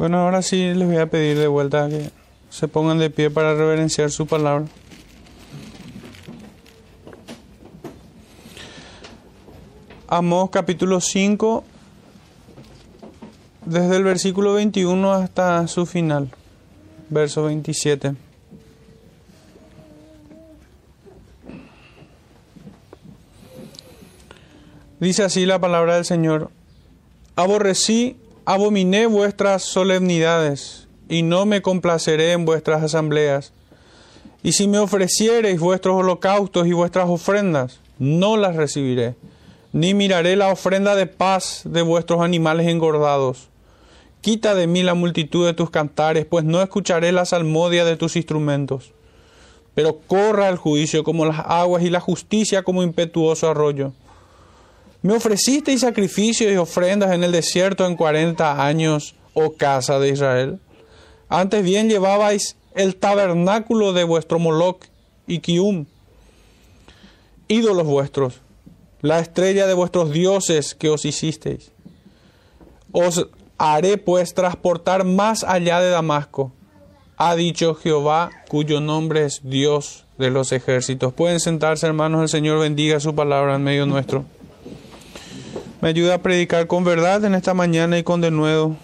Bueno, ahora sí les voy a pedir de vuelta que se pongan de pie para reverenciar su palabra. Amós capítulo 5, desde el versículo 21 hasta su final, verso 27. Dice así la palabra del Señor, aborrecí, abominé vuestras solemnidades, y no me complaceré en vuestras asambleas. Y si me ofreciereis vuestros holocaustos y vuestras ofrendas, no las recibiré, ni miraré la ofrenda de paz de vuestros animales engordados. Quita de mí la multitud de tus cantares, pues no escucharé la salmodia de tus instrumentos. Pero corra el juicio como las aguas y la justicia como impetuoso arroyo. Me ofrecisteis sacrificios y ofrendas en el desierto en cuarenta años, oh casa de Israel. Antes bien llevabais el tabernáculo de vuestro Moloch y Kium, ídolos vuestros, la estrella de vuestros dioses que os hicisteis. Os haré pues transportar más allá de Damasco, ha dicho Jehová, cuyo nombre es Dios de los ejércitos. Pueden sentarse, hermanos, el Señor bendiga su palabra en medio nuestro. Me ayuda a predicar con verdad en esta mañana y con denuedo.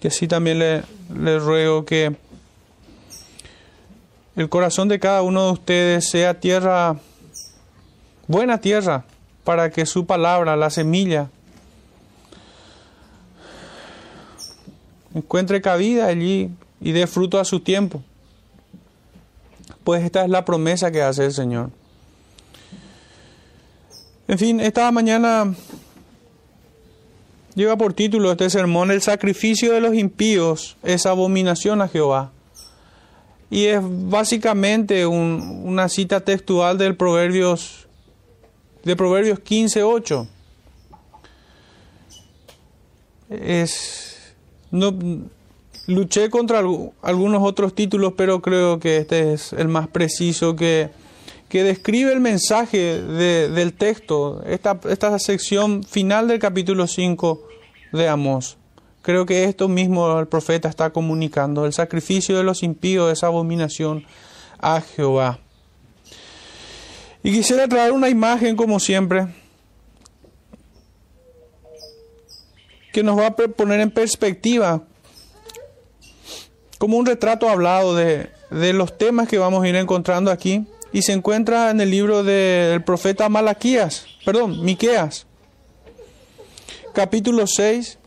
Que así también le, le ruego que el corazón de cada uno de ustedes sea tierra, buena tierra, para que su palabra, la semilla, encuentre cabida allí y dé fruto a su tiempo. Pues esta es la promesa que hace el Señor. En fin, esta mañana lleva por título este sermón, El sacrificio de los impíos es abominación a Jehová. Y es básicamente un, una cita textual del Proverbios, de Proverbios 15.8. Es, no, luché contra algunos otros títulos, pero creo que este es el más preciso que, que describe el mensaje de, del texto, esta, esta sección final del capítulo 5 de Amós. Creo que esto mismo el profeta está comunicando. El sacrificio de los impíos es abominación a Jehová. Y quisiera traer una imagen, como siempre, que nos va a poner en perspectiva, como un retrato hablado de, de los temas que vamos a ir encontrando aquí. Y se encuentra en el libro del profeta Malaquías, perdón, Miqueas, capítulo 6,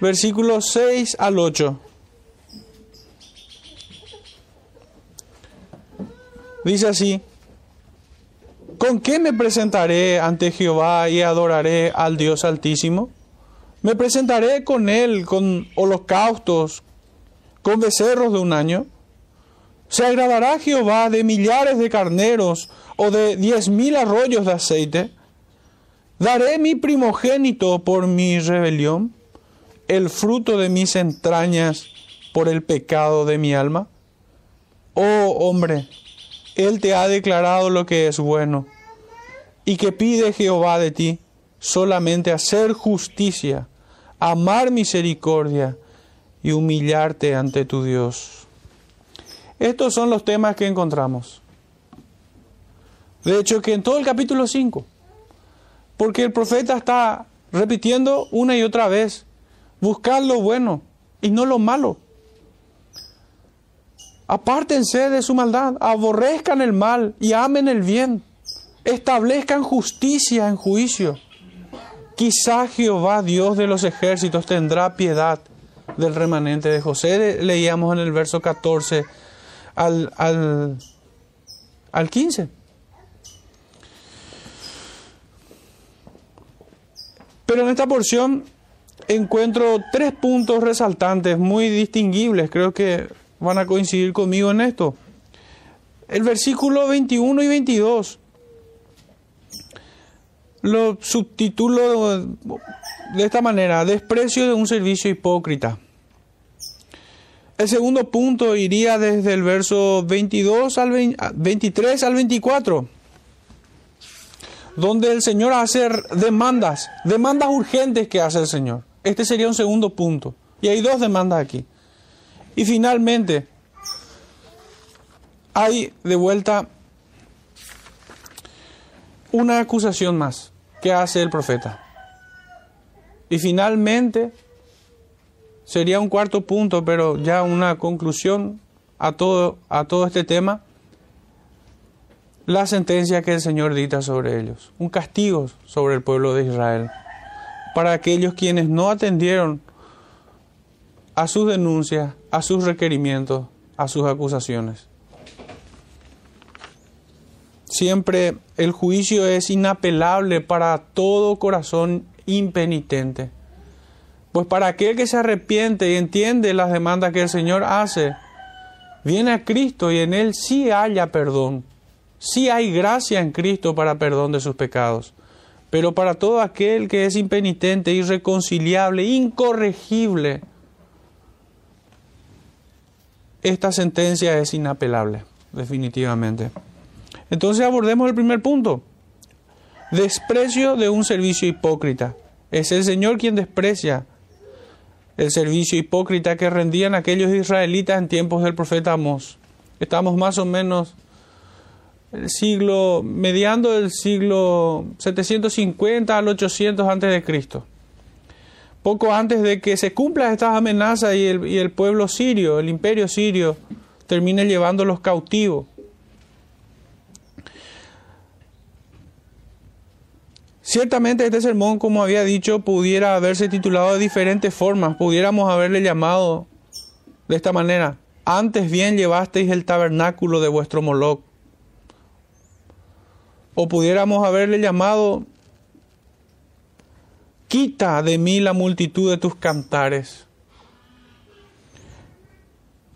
versículos 6 al 8. Dice así, ¿con qué me presentaré ante Jehová y adoraré al Dios Altísimo? Me presentaré con él con holocaustos, con becerros de un año. ¿Se agradará Jehová de millares de carneros o de diez mil arroyos de aceite? ¿Daré mi primogénito por mi rebelión? ¿El fruto de mis entrañas por el pecado de mi alma? Oh hombre, Él te ha declarado lo que es bueno. ¿Y que pide Jehová de ti? Solamente hacer justicia, amar misericordia y humillarte ante tu Dios. Estos son los temas que encontramos. De hecho, que en todo el capítulo 5, porque el profeta está repitiendo una y otra vez, buscar lo bueno y no lo malo. Apártense de su maldad, aborrezcan el mal y amen el bien, establezcan justicia en juicio. Quizá Jehová, Dios de los ejércitos, tendrá piedad del remanente de José. Leíamos en el verso 14 al, al, al 15. Pero en esta porción encuentro tres puntos resaltantes muy distinguibles. Creo que van a coincidir conmigo en esto. El versículo 21 y 22 lo subtitulo de esta manera, desprecio de un servicio hipócrita. El segundo punto iría desde el verso 22 al 23 al 24, donde el Señor hace demandas, demandas urgentes que hace el Señor. Este sería un segundo punto. Y hay dos demandas aquí. Y finalmente, hay de vuelta una acusación más que hace el profeta. Y finalmente, sería un cuarto punto, pero ya una conclusión a todo, a todo este tema, la sentencia que el Señor dicta sobre ellos, un castigo sobre el pueblo de Israel, para aquellos quienes no atendieron a sus denuncias, a sus requerimientos, a sus acusaciones. Siempre el juicio es inapelable para todo corazón impenitente. Pues para aquel que se arrepiente y entiende las demandas que el Señor hace, viene a Cristo y en Él sí haya perdón. Sí hay gracia en Cristo para perdón de sus pecados. Pero para todo aquel que es impenitente, irreconciliable, incorregible, esta sentencia es inapelable, definitivamente. Entonces abordemos el primer punto. Desprecio de un servicio hipócrita. Es el Señor quien desprecia el servicio hipócrita que rendían aquellos israelitas en tiempos del profeta Amós. Estamos más o menos el siglo, mediando el siglo 750 al 800 antes de Cristo. Poco antes de que se cumplan estas amenazas y el, y el pueblo sirio, el imperio sirio, termine llevándolos cautivos. Ciertamente este sermón, como había dicho, pudiera haberse titulado de diferentes formas. Pudiéramos haberle llamado de esta manera. Antes bien llevasteis el tabernáculo de vuestro Moloch. O pudiéramos haberle llamado Quita de mí la multitud de tus cantares.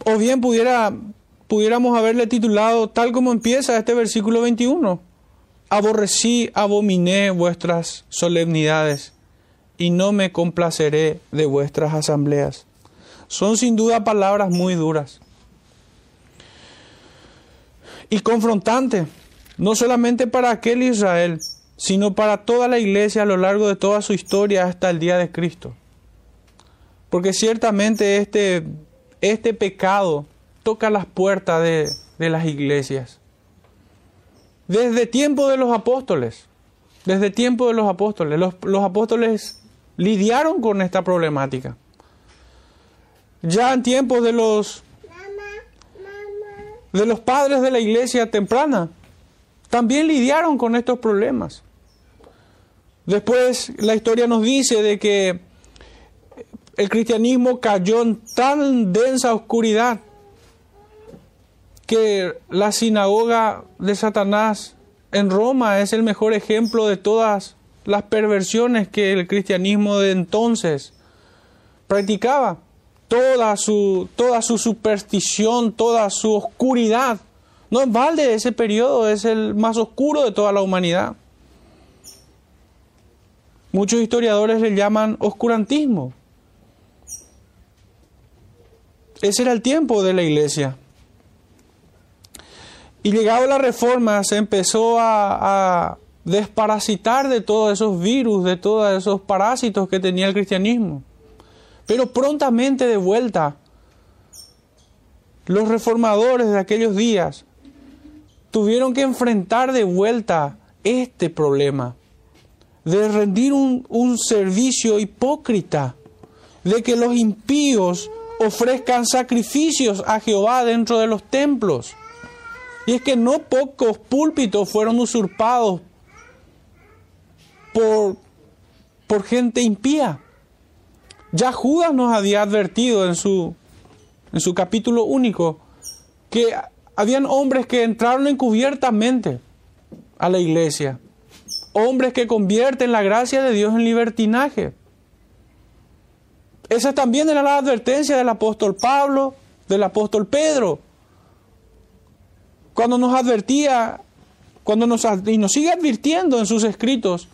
O bien pudiera, pudiéramos haberle titulado tal como empieza este versículo 21 aborrecí, abominé vuestras solemnidades y no me complaceré de vuestras asambleas. Son sin duda palabras muy duras y confrontantes, no solamente para aquel Israel, sino para toda la iglesia a lo largo de toda su historia hasta el día de Cristo. Porque ciertamente este, este pecado toca las puertas de, de las iglesias. Desde tiempo de los apóstoles, desde tiempo de los apóstoles, los, apóstoles lidiaron con esta problemática. Ya en tiempos de los de los padres de la iglesia temprana, también lidiaron con estos problemas. Después la historia nos dice de que el cristianismo cayó en tan densa oscuridad que la sinagoga de Satanás en Roma es el mejor ejemplo de todas las perversiones que el cristianismo de entonces practicaba. Toda su, toda su superstición, toda su oscuridad. No es balde, ese periodo es el más oscuro de toda la humanidad. Muchos historiadores le llaman oscurantismo. Ese era el tiempo de la iglesia. Y llegado la reforma se empezó a, desparasitar de todos esos virus, de todos esos parásitos que tenía el cristianismo. Pero prontamente de vuelta, los reformadores de aquellos días tuvieron que enfrentar de vuelta este problema de rendir un, un, servicio hipócrita, de que los impíos ofrezcan sacrificios a Jehová dentro de los templos. Y es que no pocos púlpitos fueron usurpados por, por gente impía. Ya Judas nos había advertido en su, en su capítulo único que habían hombres que entraron encubiertamente a la iglesia. Hombres que convierten la gracia de Dios en libertinaje. Esa también era la advertencia del apóstol Pablo, del apóstol Pedro cuando nos advertía, cuando nos, y nos sigue advirtiendo en sus escritos,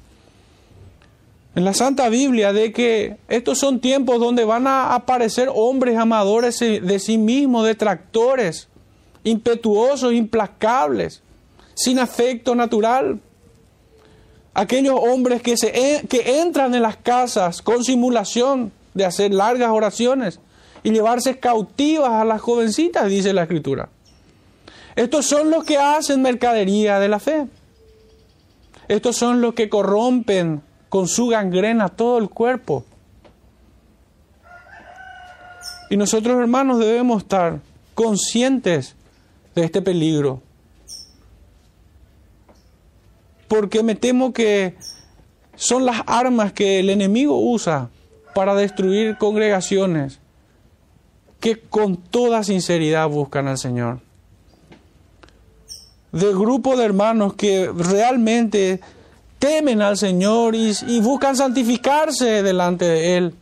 en la Santa Biblia, de que estos son tiempos donde van a aparecer hombres amadores de sí mismos, detractores, impetuosos, implacables, sin afecto natural. Aquellos hombres que, se, que entran en las casas con simulación de hacer largas oraciones y llevarse cautivas a las jovencitas, dice la escritura. Estos son los que hacen mercadería de la fe. Estos son los que corrompen con su gangrena todo el cuerpo. Y nosotros hermanos debemos estar conscientes de este peligro. Porque me temo que son las armas que el enemigo usa para destruir congregaciones que con toda sinceridad buscan al Señor. De grupo de hermanos que realmente temen al Señor y, buscan santificarse delante de Él.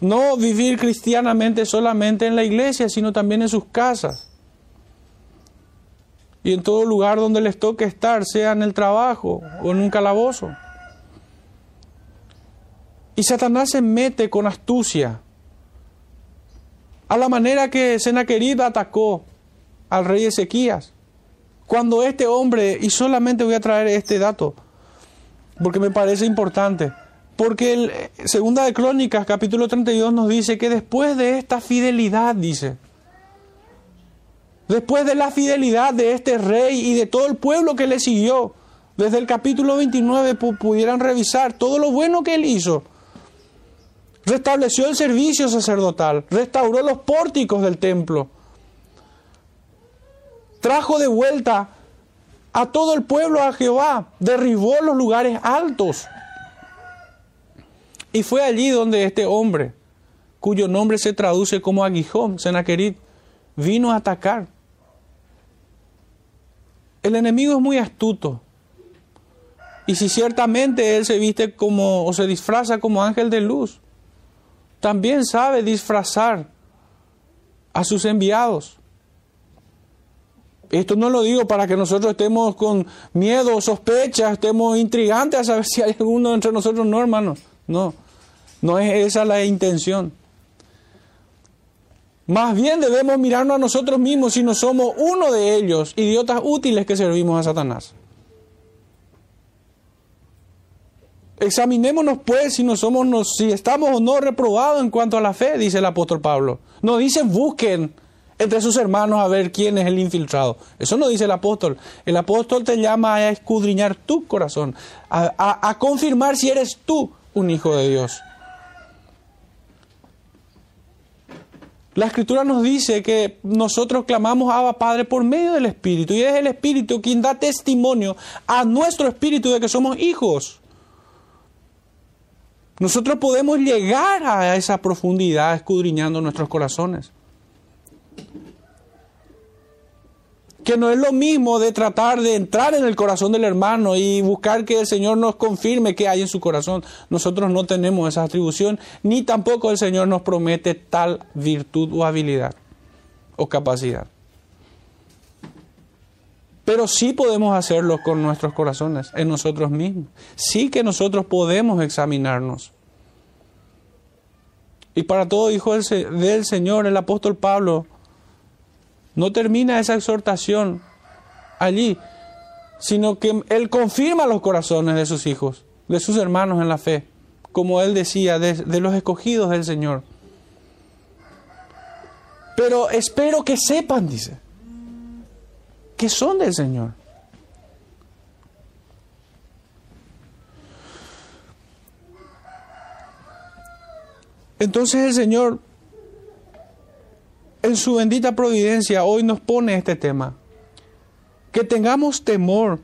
No vivir cristianamente solamente en la iglesia, sino también en sus casas. Y en todo lugar donde les toque estar, sea en el trabajo o en un calabozo. Y Satanás se mete con astucia. A la manera que Senaquerib atacó al rey Ezequías. Cuando este hombre, y solamente voy a traer este dato, porque me parece importante, porque el Segunda de Crónicas, capítulo 32, nos dice que después de esta fidelidad, dice, después de la fidelidad de este rey y de todo el pueblo que le siguió, desde el capítulo 29 pudieran revisar todo lo bueno que él hizo. Restableció el servicio sacerdotal, restauró los pórticos del templo, trajo de vuelta a todo el pueblo a Jehová, derribó los lugares altos y fue allí donde este hombre, cuyo nombre se traduce como aguijón, Senaquerit, vino a atacar. El enemigo es muy astuto. Y si ciertamente él se viste como o se disfraza como ángel de luz, también sabe disfrazar a sus enviados. Esto no lo digo para que nosotros estemos con miedo o sospecha, estemos intrigantes a saber si hay alguno entre nosotros, no, hermanos. No. No es esa la intención. Más bien debemos mirarnos a nosotros mismos si no somos uno de ellos, idiotas útiles que servimos a Satanás. Examinémonos pues si no somos, si estamos o no reprobados en cuanto a la fe, dice el apóstol Pablo. No dice busquen entre sus hermanos a ver quién es el infiltrado. Eso no dice el apóstol. El apóstol te llama a escudriñar tu corazón, a confirmar si eres tú un hijo de Dios. La escritura nos dice que nosotros clamamos a Padre por medio del Espíritu y es el Espíritu quien da testimonio a nuestro Espíritu de que somos hijos. Nosotros podemos llegar a esa profundidad escudriñando nuestros corazones. Que no es lo mismo de tratar de entrar en el corazón del hermano y buscar que el Señor nos confirme qué hay en su corazón. Nosotros no tenemos esa atribución, ni tampoco el Señor nos promete tal virtud o habilidad o capacidad. Pero sí podemos hacerlo con nuestros corazones, en nosotros mismos. Sí que nosotros podemos examinarnos. Y para todo hijo del Señor, el apóstol Pablo no termina esa exhortación allí, sino que Él confirma los corazones de sus hijos, de sus hermanos en la fe, como Él decía, de, los escogidos del Señor. Pero espero que sepan, dice, que son del Señor. Entonces el Señor en su bendita providencia hoy nos pone este tema. Que tengamos temor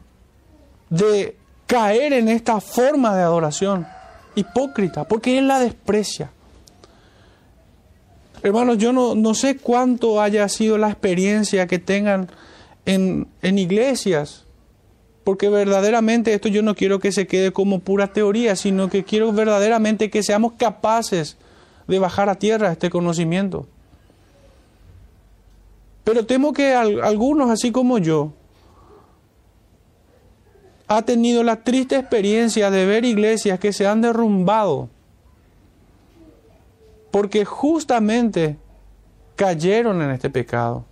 de caer en esta forma de adoración hipócrita, porque Él la desprecia. Hermanos, yo no, no sé cuánto haya sido la experiencia que tengan en, en iglesias, porque verdaderamente esto yo no quiero que se quede como pura teoría, sino que quiero verdaderamente que seamos capaces de bajar a tierra este conocimiento. Pero temo que algunos, así como yo, ha tenido la triste experiencia de ver iglesias que se han derrumbado porque justamente cayeron en este pecado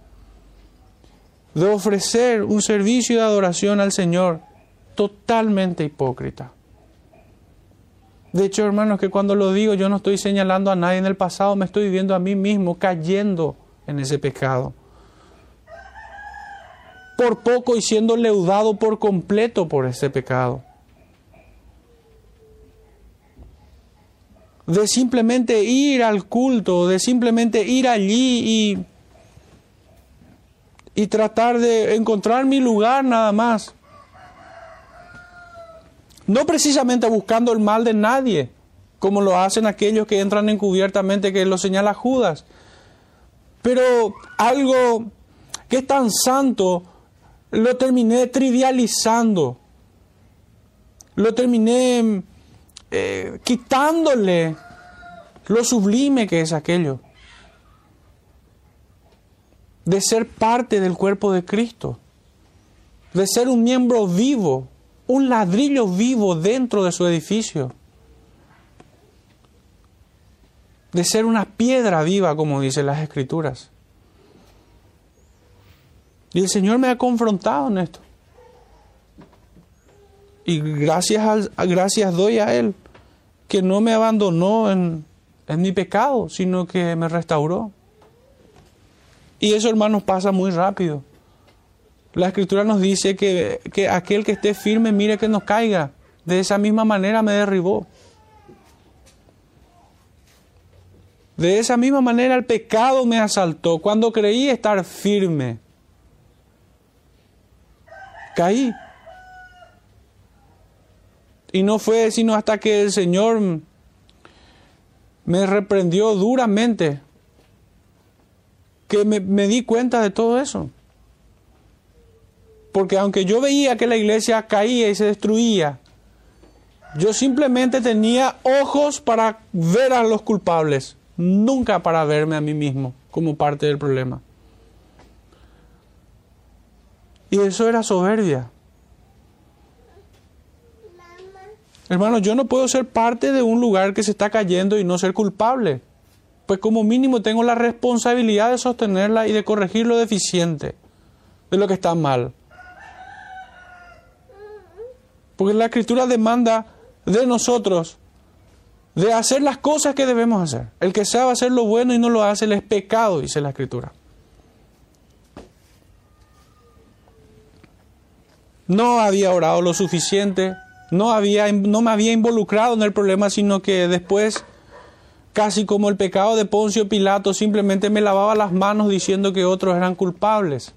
de ofrecer un servicio de adoración al Señor totalmente hipócrita, De hecho, hermanos, que cuando lo digo yo no estoy señalando a nadie en el pasado, me estoy viendo a mí mismo cayendo en ese pecado. Por poco y siendo leudado por completo por ese pecado. De simplemente ir al culto, de simplemente ir allí y, y tratar de encontrar mi lugar nada más. No precisamente buscando el mal de nadie, como lo hacen aquellos que entran encubiertamente, que lo señala Judas. Pero algo que es tan santo, lo terminé trivializando. Lo terminé eh, quitándole lo sublime que es aquello. De ser parte del cuerpo de Cristo. De ser un miembro vivo un ladrillo vivo dentro de su edificio. De ser una piedra viva, como dicen las escrituras. Y el Señor me ha confrontado en esto. Y gracias, gracias doy a Él, que no me abandonó en, en mi pecado, sino que me restauró. Y eso, hermanos, pasa muy rápido. La escritura nos dice que, que aquel que esté firme mire que no caiga. De esa misma manera me derribó. De esa misma manera el pecado me asaltó. Cuando creí estar firme, caí. Y no fue sino hasta que el Señor me reprendió duramente que me, me di cuenta de todo eso. Porque aunque yo veía que la iglesia caía y se destruía, yo simplemente tenía ojos para ver a los culpables, nunca para verme a mí mismo como parte del problema. Y eso era soberbia. Hermano, yo no puedo ser parte de un lugar que se está cayendo y no ser culpable. Pues como mínimo tengo la responsabilidad de sostenerla y de corregir lo deficiente, de lo que está mal. Porque la escritura demanda de nosotros de hacer las cosas que debemos hacer. El que sabe hacer lo bueno y no lo hace, le es pecado, dice la escritura. No había orado lo suficiente, no, había, no me había involucrado en el problema, sino que después, casi como el pecado de Poncio Pilato, simplemente me lavaba las manos diciendo que otros eran culpables.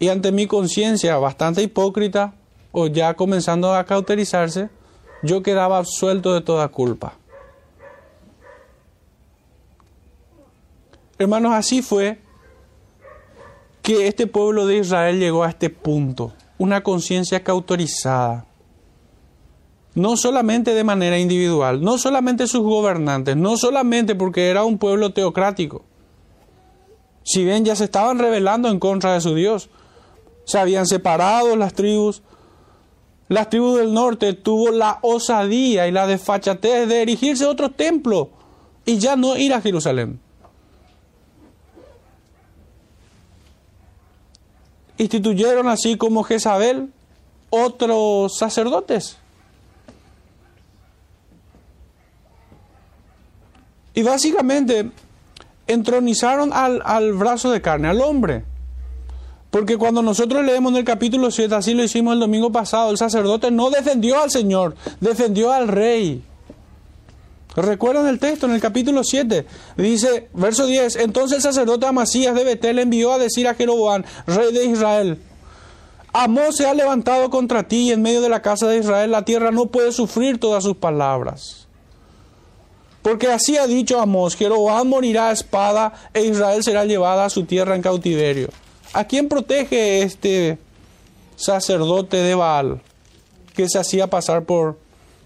Y ante mi conciencia bastante hipócrita, o ya comenzando a cauterizarse, yo quedaba absuelto de toda culpa. Hermanos, así fue que este pueblo de Israel llegó a este punto, una conciencia cauterizada. No solamente de manera individual, no solamente sus gobernantes, no solamente porque era un pueblo teocrático. Si bien ya se estaban rebelando en contra de su Dios, se habían separado las tribus. Las tribus del norte tuvo la osadía y la desfachatez de erigirse otro templo y ya no ir a Jerusalén. Instituyeron así como Jezabel otros sacerdotes. Y básicamente entronizaron al, al brazo de carne, al hombre. Porque cuando nosotros leemos en el capítulo 7, así lo hicimos el domingo pasado, el sacerdote no defendió al Señor, defendió al rey. ¿Recuerdan el texto en el capítulo 7? Dice, verso 10, entonces el sacerdote Amasías de Betel envió a decir a Jeroboam, rey de Israel, Amós se ha levantado contra ti y en medio de la casa de Israel la tierra no puede sufrir todas sus palabras. Porque así ha dicho Amós, Jeroboam morirá a espada e Israel será llevada a su tierra en cautiverio. ¿A quién protege este sacerdote de Baal que se hacía pasar por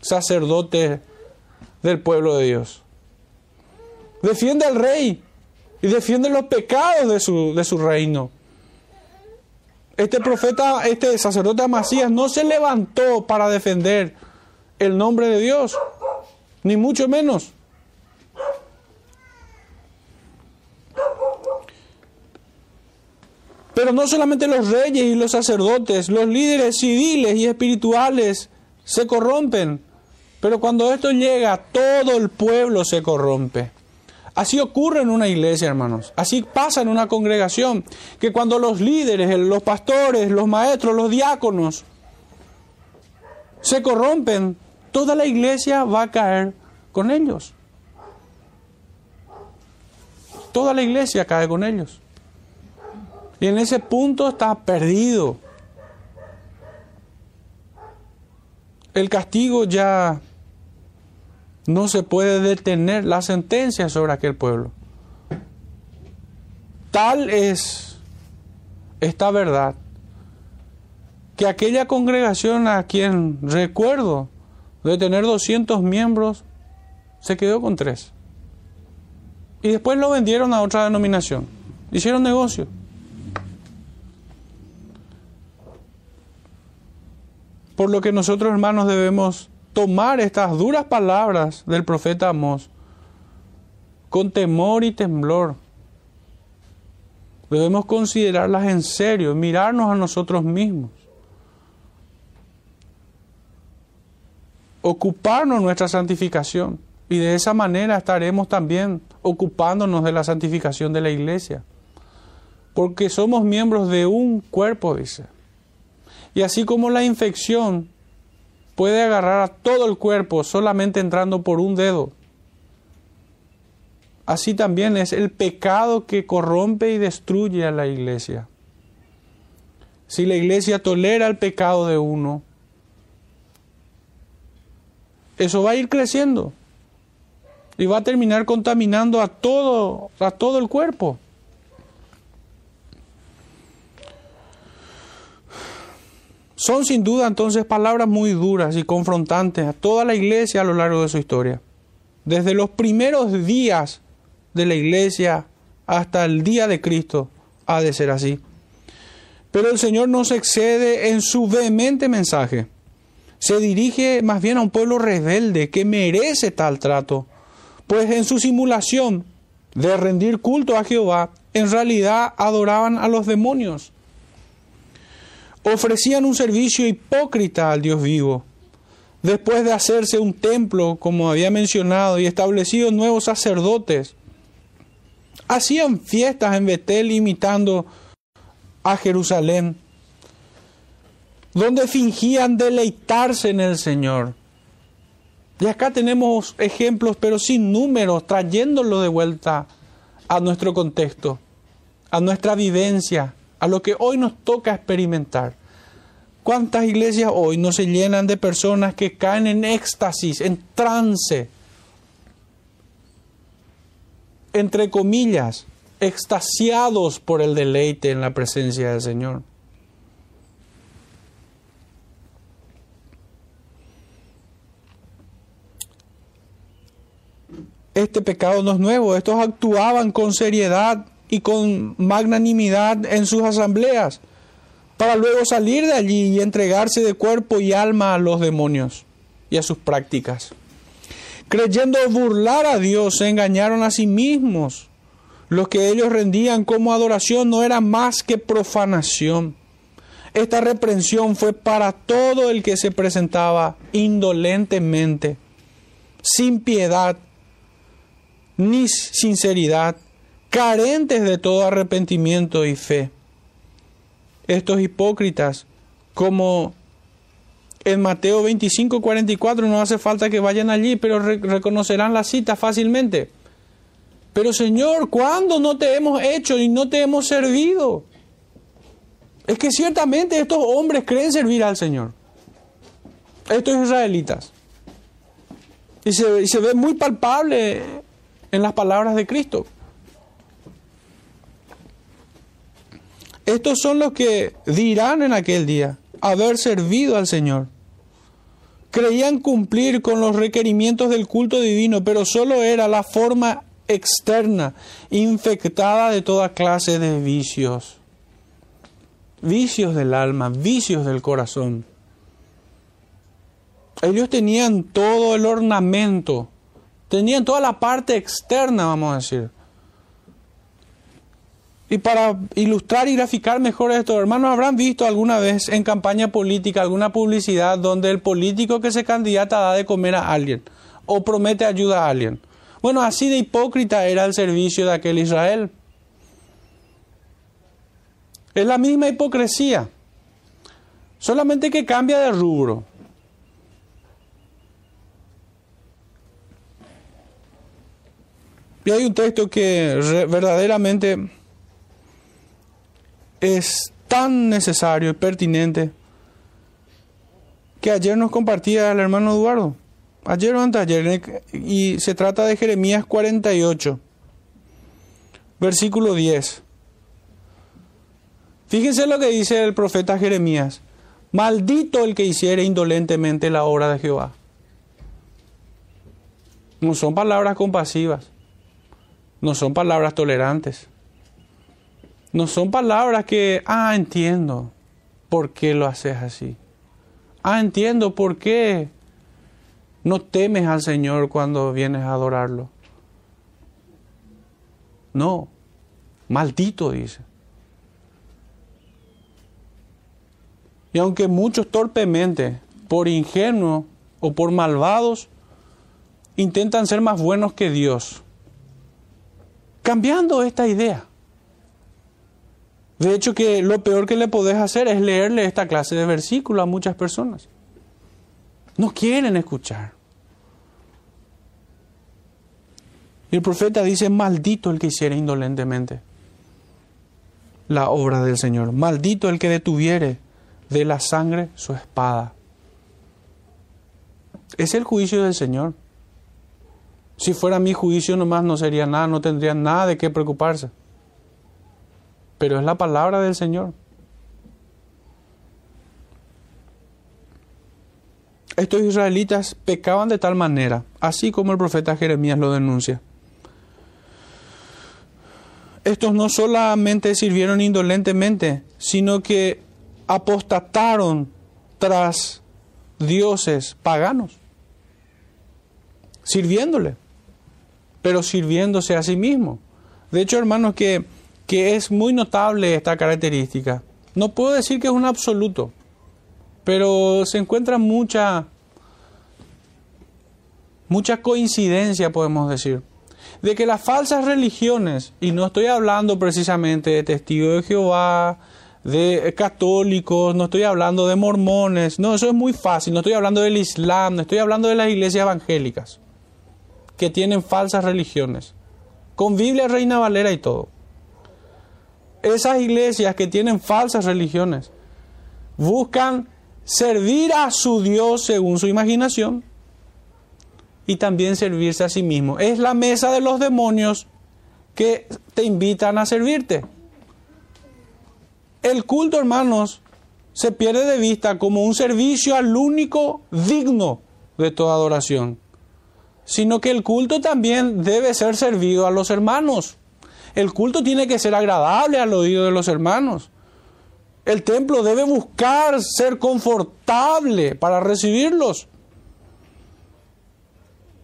sacerdote del pueblo de Dios? Defiende al rey y defiende los pecados de su, de su reino. Este profeta, este sacerdote Amasías no se levantó para defender el nombre de Dios, ni mucho menos. Pero no solamente los reyes y los sacerdotes, los líderes civiles y espirituales se corrompen, pero cuando esto llega, todo el pueblo se corrompe. Así ocurre en una iglesia, hermanos. Así pasa en una congregación, que cuando los líderes, los pastores, los maestros, los diáconos se corrompen, toda la iglesia va a caer con ellos. Toda la iglesia cae con ellos. Y en ese punto está perdido. El castigo ya no se puede detener la sentencia sobre aquel pueblo. Tal es esta verdad que aquella congregación a quien recuerdo de tener 200 miembros se quedó con tres. Y después lo vendieron a otra denominación. Hicieron negocio. Por lo que nosotros hermanos debemos tomar estas duras palabras del profeta Amós con temor y temblor. Debemos considerarlas en serio, mirarnos a nosotros mismos. Ocuparnos nuestra santificación y de esa manera estaremos también ocupándonos de la santificación de la iglesia. Porque somos miembros de un cuerpo, dice. Y así como la infección puede agarrar a todo el cuerpo solamente entrando por un dedo, así también es el pecado que corrompe y destruye a la iglesia. Si la iglesia tolera el pecado de uno, eso va a ir creciendo y va a terminar contaminando a todo, a todo el cuerpo. Son sin duda entonces palabras muy duras y confrontantes a toda la iglesia a lo largo de su historia. Desde los primeros días de la iglesia hasta el día de Cristo ha de ser así. Pero el Señor no se excede en su vehemente mensaje. Se dirige más bien a un pueblo rebelde que merece tal trato, pues en su simulación de rendir culto a Jehová, en realidad adoraban a los demonios ofrecían un servicio hipócrita al Dios vivo. Después de hacerse un templo, como había mencionado, y establecido nuevos sacerdotes, hacían fiestas en Betel imitando a Jerusalén, donde fingían deleitarse en el Señor. Y acá tenemos ejemplos, pero sin números, trayéndolo de vuelta a nuestro contexto, a nuestra vivencia, a lo que hoy nos toca experimentar. ¿Cuántas iglesias hoy no se llenan de personas que caen en éxtasis, en trance? Entre comillas, extasiados por el deleite en la presencia del Señor. Este pecado no es nuevo, estos actuaban con seriedad y con magnanimidad en sus asambleas, para luego salir de allí y entregarse de cuerpo y alma a los demonios y a sus prácticas. Creyendo burlar a Dios, se engañaron a sí mismos. Lo que ellos rendían como adoración no era más que profanación. Esta reprensión fue para todo el que se presentaba indolentemente, sin piedad, ni sinceridad, carentes de todo arrepentimiento y fe. Estos hipócritas, como en Mateo 25, 44, no hace falta que vayan allí, pero reconocerán la cita fácilmente. Pero Señor, ¿cuándo no te hemos hecho y no te hemos servido? Es que ciertamente estos hombres creen servir al Señor. Estos israelitas. Y se, y se ve muy palpable en las palabras de Cristo. Estos son los que dirán en aquel día haber servido al Señor. Creían cumplir con los requerimientos del culto divino, pero solo era la forma externa, infectada de toda clase de vicios. Vicios del alma, vicios del corazón. Ellos tenían todo el ornamento, tenían toda la parte externa, vamos a decir, Y para ilustrar y graficar mejor esto, hermanos, habrán visto alguna vez en campaña política alguna publicidad donde el político que se candidata da de comer a alguien o promete ayuda a alguien. Bueno, así de hipócrita era el servicio de aquel Israel. Es la misma hipocresía, solamente que cambia de rubro. Y hay un texto que verdaderamente es tan necesario y pertinente que ayer nos compartía el hermano Eduardo. Ayer o antes ayer, y se trata de Jeremías 48, versículo 10. Fíjense lo que dice el profeta Jeremías. Maldito el que hiciere indolentemente la obra de Jehová. No son palabras compasivas. No son palabras tolerantes. No son palabras que, ah, entiendo por qué lo haces así. Ah, entiendo por qué no temes al Señor cuando vienes a adorarlo. No, maldito dice. Y aunque muchos torpemente, por ingenuos o por malvados, intentan ser más buenos que Dios, cambiando esta idea. De hecho, que lo peor que le podés hacer es leerle esta clase de versículos a muchas personas. No quieren escuchar. Y el profeta dice, maldito el que hiciera indolentemente la obra del Señor. Maldito el que detuviere de la sangre su espada. Es el juicio del Señor. Si fuera mi juicio nomás no sería nada, no tendría nada de qué preocuparse. Pero es la palabra del Señor. Estos israelitas pecaban de tal manera, así como el profeta Jeremías lo denuncia. Estos no solamente sirvieron indolentemente, sino que apostataron tras dioses paganos, sirviéndole, pero sirviéndose a sí mismo. De hecho, hermanos, que, que es muy notable esta característica. No puedo decir que es un absoluto, pero se encuentra mucha, mucha coincidencia, podemos decir, de que las falsas religiones, y no estoy hablando precisamente de testigos de Jehová, de católicos, no estoy hablando de mormones, no, eso es muy fácil, no estoy hablando del Islam, no estoy hablando de las iglesias evangélicas, que tienen falsas religiones, con Biblia Reina Valera y todo. Esas iglesias que tienen falsas religiones buscan servir a su Dios según su imaginación y también servirse a sí mismo. Es la mesa de los demonios que te invitan a servirte. El culto, hermanos, se pierde de vista como un servicio al único digno de toda adoración, sino que el culto también debe ser servido a los hermanos. El culto tiene que ser agradable al oído de los hermanos. El templo debe buscar ser confortable para recibirlos.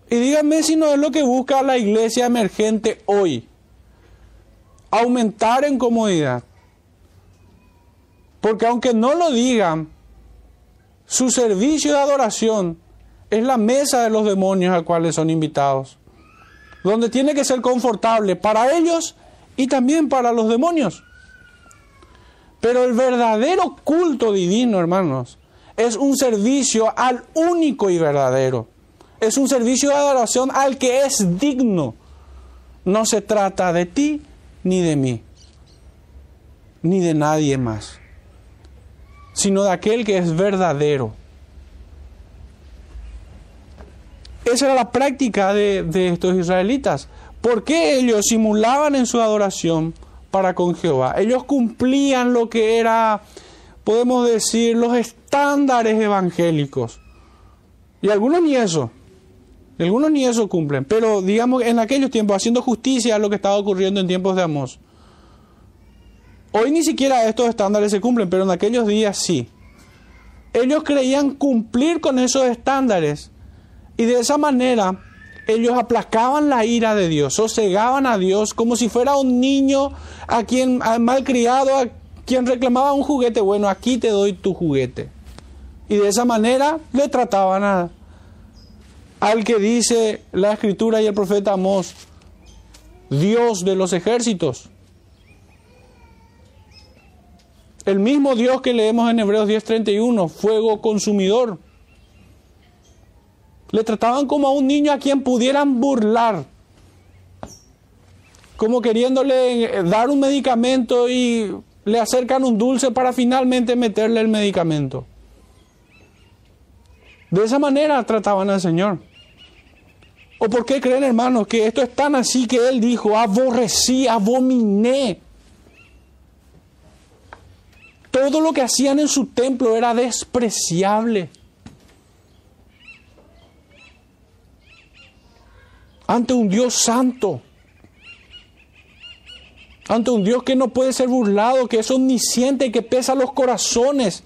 Y díganme si no es lo que busca la iglesia emergente hoy. Aumentar en comodidad. Porque aunque no lo digan, su servicio de adoración es la mesa de los demonios a cuales son invitados. Donde tiene que ser confortable para ellos y también para los demonios. Pero el verdadero culto divino, hermanos, es un servicio al único y verdadero. Es un servicio de adoración al que es digno. No se trata de ti ni de mí, ni de nadie más, sino de aquel que es verdadero. Esa era la práctica de, de estos israelitas. ¿Por qué ellos simulaban en su adoración? para con Jehová. Ellos cumplían lo que era, podemos decir, los estándares evangélicos. Y algunos ni eso. Algunos ni eso cumplen. Pero digamos en aquellos tiempos, haciendo justicia a lo que estaba ocurriendo en tiempos de Amós. Hoy ni siquiera estos estándares se cumplen, pero en aquellos días sí. Ellos creían cumplir con esos estándares y de esa manera ellos aplacaban la ira de Dios, sosegaban a Dios como si fuera un niño a quien a malcriado, a quien reclamaba un juguete. Bueno, aquí te doy tu juguete. Y de esa manera le trataban al que dice la escritura y el profeta Amós, Dios de los ejércitos. El mismo Dios que leemos en Hebreos 10:31, fuego consumidor. Le trataban como a un niño a quien pudieran burlar, como queriéndole dar un medicamento y le acercan un dulce para finalmente meterle el medicamento. De esa manera trataban al Señor. ¿O por qué creen, hermanos, que esto es tan así que Él dijo, aborrecí, abominé? Todo lo que hacían en su templo era despreciable. Ante un Dios santo, ante un Dios que no puede ser burlado, que es omnisciente, que pesa los corazones.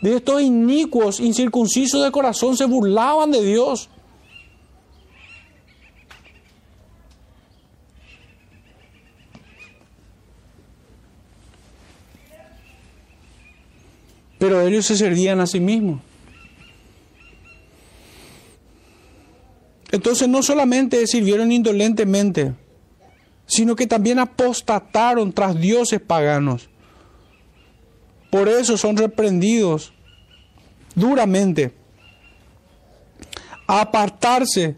De estos inicuos, incircuncisos de corazón, se burlaban de Dios. Pero ellos se servían a sí mismos. Entonces no solamente sirvieron indolentemente, sino que también apostataron tras dioses paganos. Por eso son reprendidos duramente. Apartarse,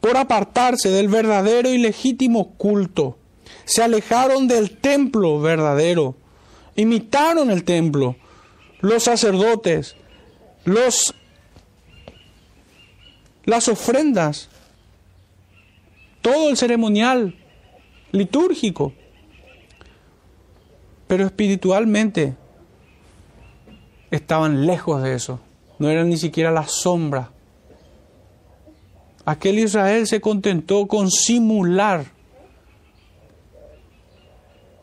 por apartarse del verdadero y legítimo culto. Se alejaron del templo verdadero. Imitaron el templo. Los sacerdotes, los las ofrendas, todo el ceremonial litúrgico. Pero espiritualmente estaban lejos de eso, no eran ni siquiera la sombra. Aquel Israel se contentó con simular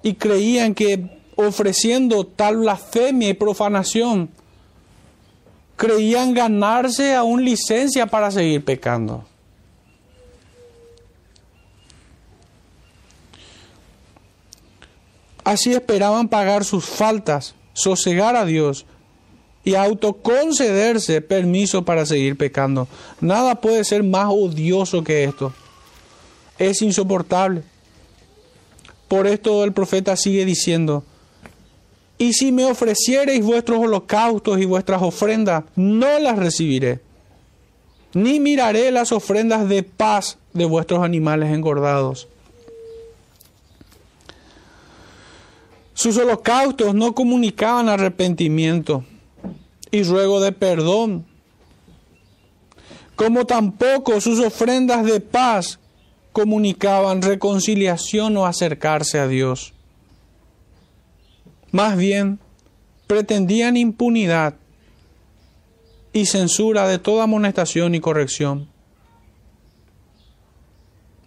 y creían que ofreciendo tal blasfemia y profanación creían ganarse aún licencia para seguir pecando. Así esperaban pagar sus faltas, sosegar a Dios y autoconcederse permiso para seguir pecando. Nada puede ser más odioso que esto. Es insoportable. Por esto el profeta sigue diciendo, y si me ofreciereis vuestros holocaustos y vuestras ofrendas, no las recibiré. Ni miraré las ofrendas de paz de vuestros animales engordados. Sus holocaustos no comunicaban arrepentimiento y ruego de perdón, como tampoco sus ofrendas de paz comunicaban reconciliación o acercarse a Dios. Más bien, pretendían impunidad y censura de toda amonestación y corrección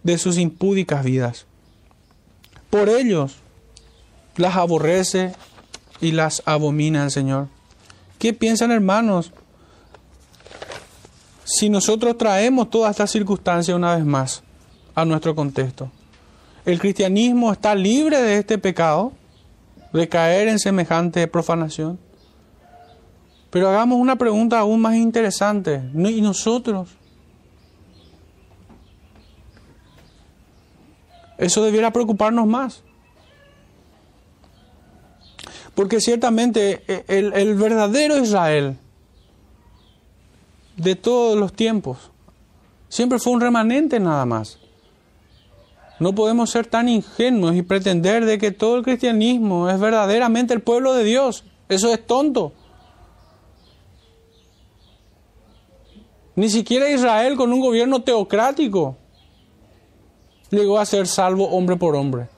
de sus impúdicas vidas. Por ellos las aborrece y las abomina el Señor. ¿Qué piensan hermanos si nosotros traemos toda esta circunstancia una vez más a nuestro contexto? ¿El cristianismo está libre de este pecado? De caer en semejante profanación. Pero hagamos una pregunta aún más interesante. ¿Y nosotros? Eso debiera preocuparnos más. Porque ciertamente e, el, el, verdadero Israel de todos los tiempos siempre fue un remanente nada más. No podemos ser tan ingenuos y pretender de que todo el cristianismo es verdaderamente el pueblo de Dios. Eso es tonto. Ni siquiera Israel con un gobierno teocrático llegó a ser salvo hombre por hombre.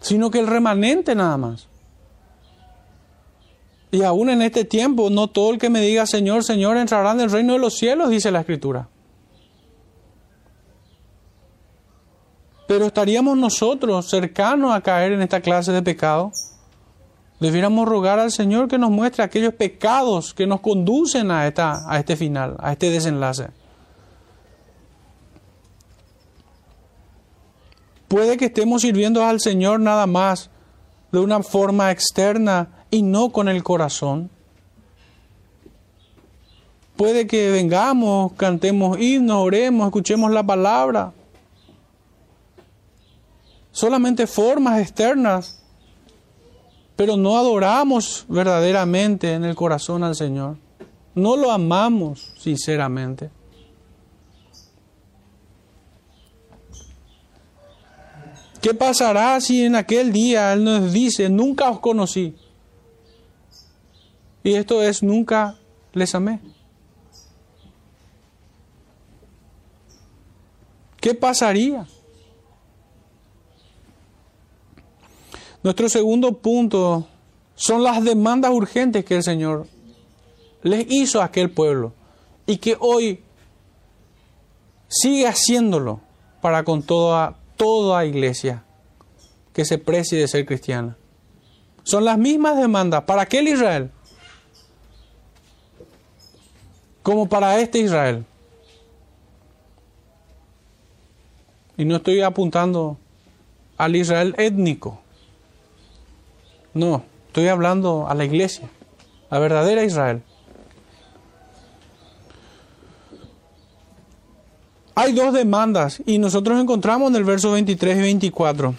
Sino que el remanente nada más. Y aún en este tiempo, no todo el que me diga Señor, Señor entrará en el reino de los cielos, dice la Escritura. Pero estaríamos nosotros cercanos a caer en esta clase de pecado. Debiéramos rogar al Señor que nos muestre aquellos pecados que nos conducen a, esta, a este final, a este desenlace. Puede que estemos sirviendo al Señor nada más de una forma externa y no con el corazón. Puede que vengamos, cantemos himnos, oremos, escuchemos la palabra, Solamente formas externas, pero no adoramos verdaderamente en el corazón al Señor. No lo amamos sinceramente. ¿Qué pasará si en aquel día Él nos dice, nunca os conocí? Y esto es, nunca les amé. ¿Qué pasaría? Nuestro segundo punto son las demandas urgentes que el Señor les hizo a aquel pueblo y que hoy sigue haciéndolo para con toda, toda iglesia que se precie de ser cristiana. Son las mismas demandas para aquel Israel como para este Israel. Y no estoy apuntando al Israel étnico. No, estoy hablando a la iglesia, la verdadera Israel. Hay dos demandas y nosotros encontramos en el verso 23 y 24.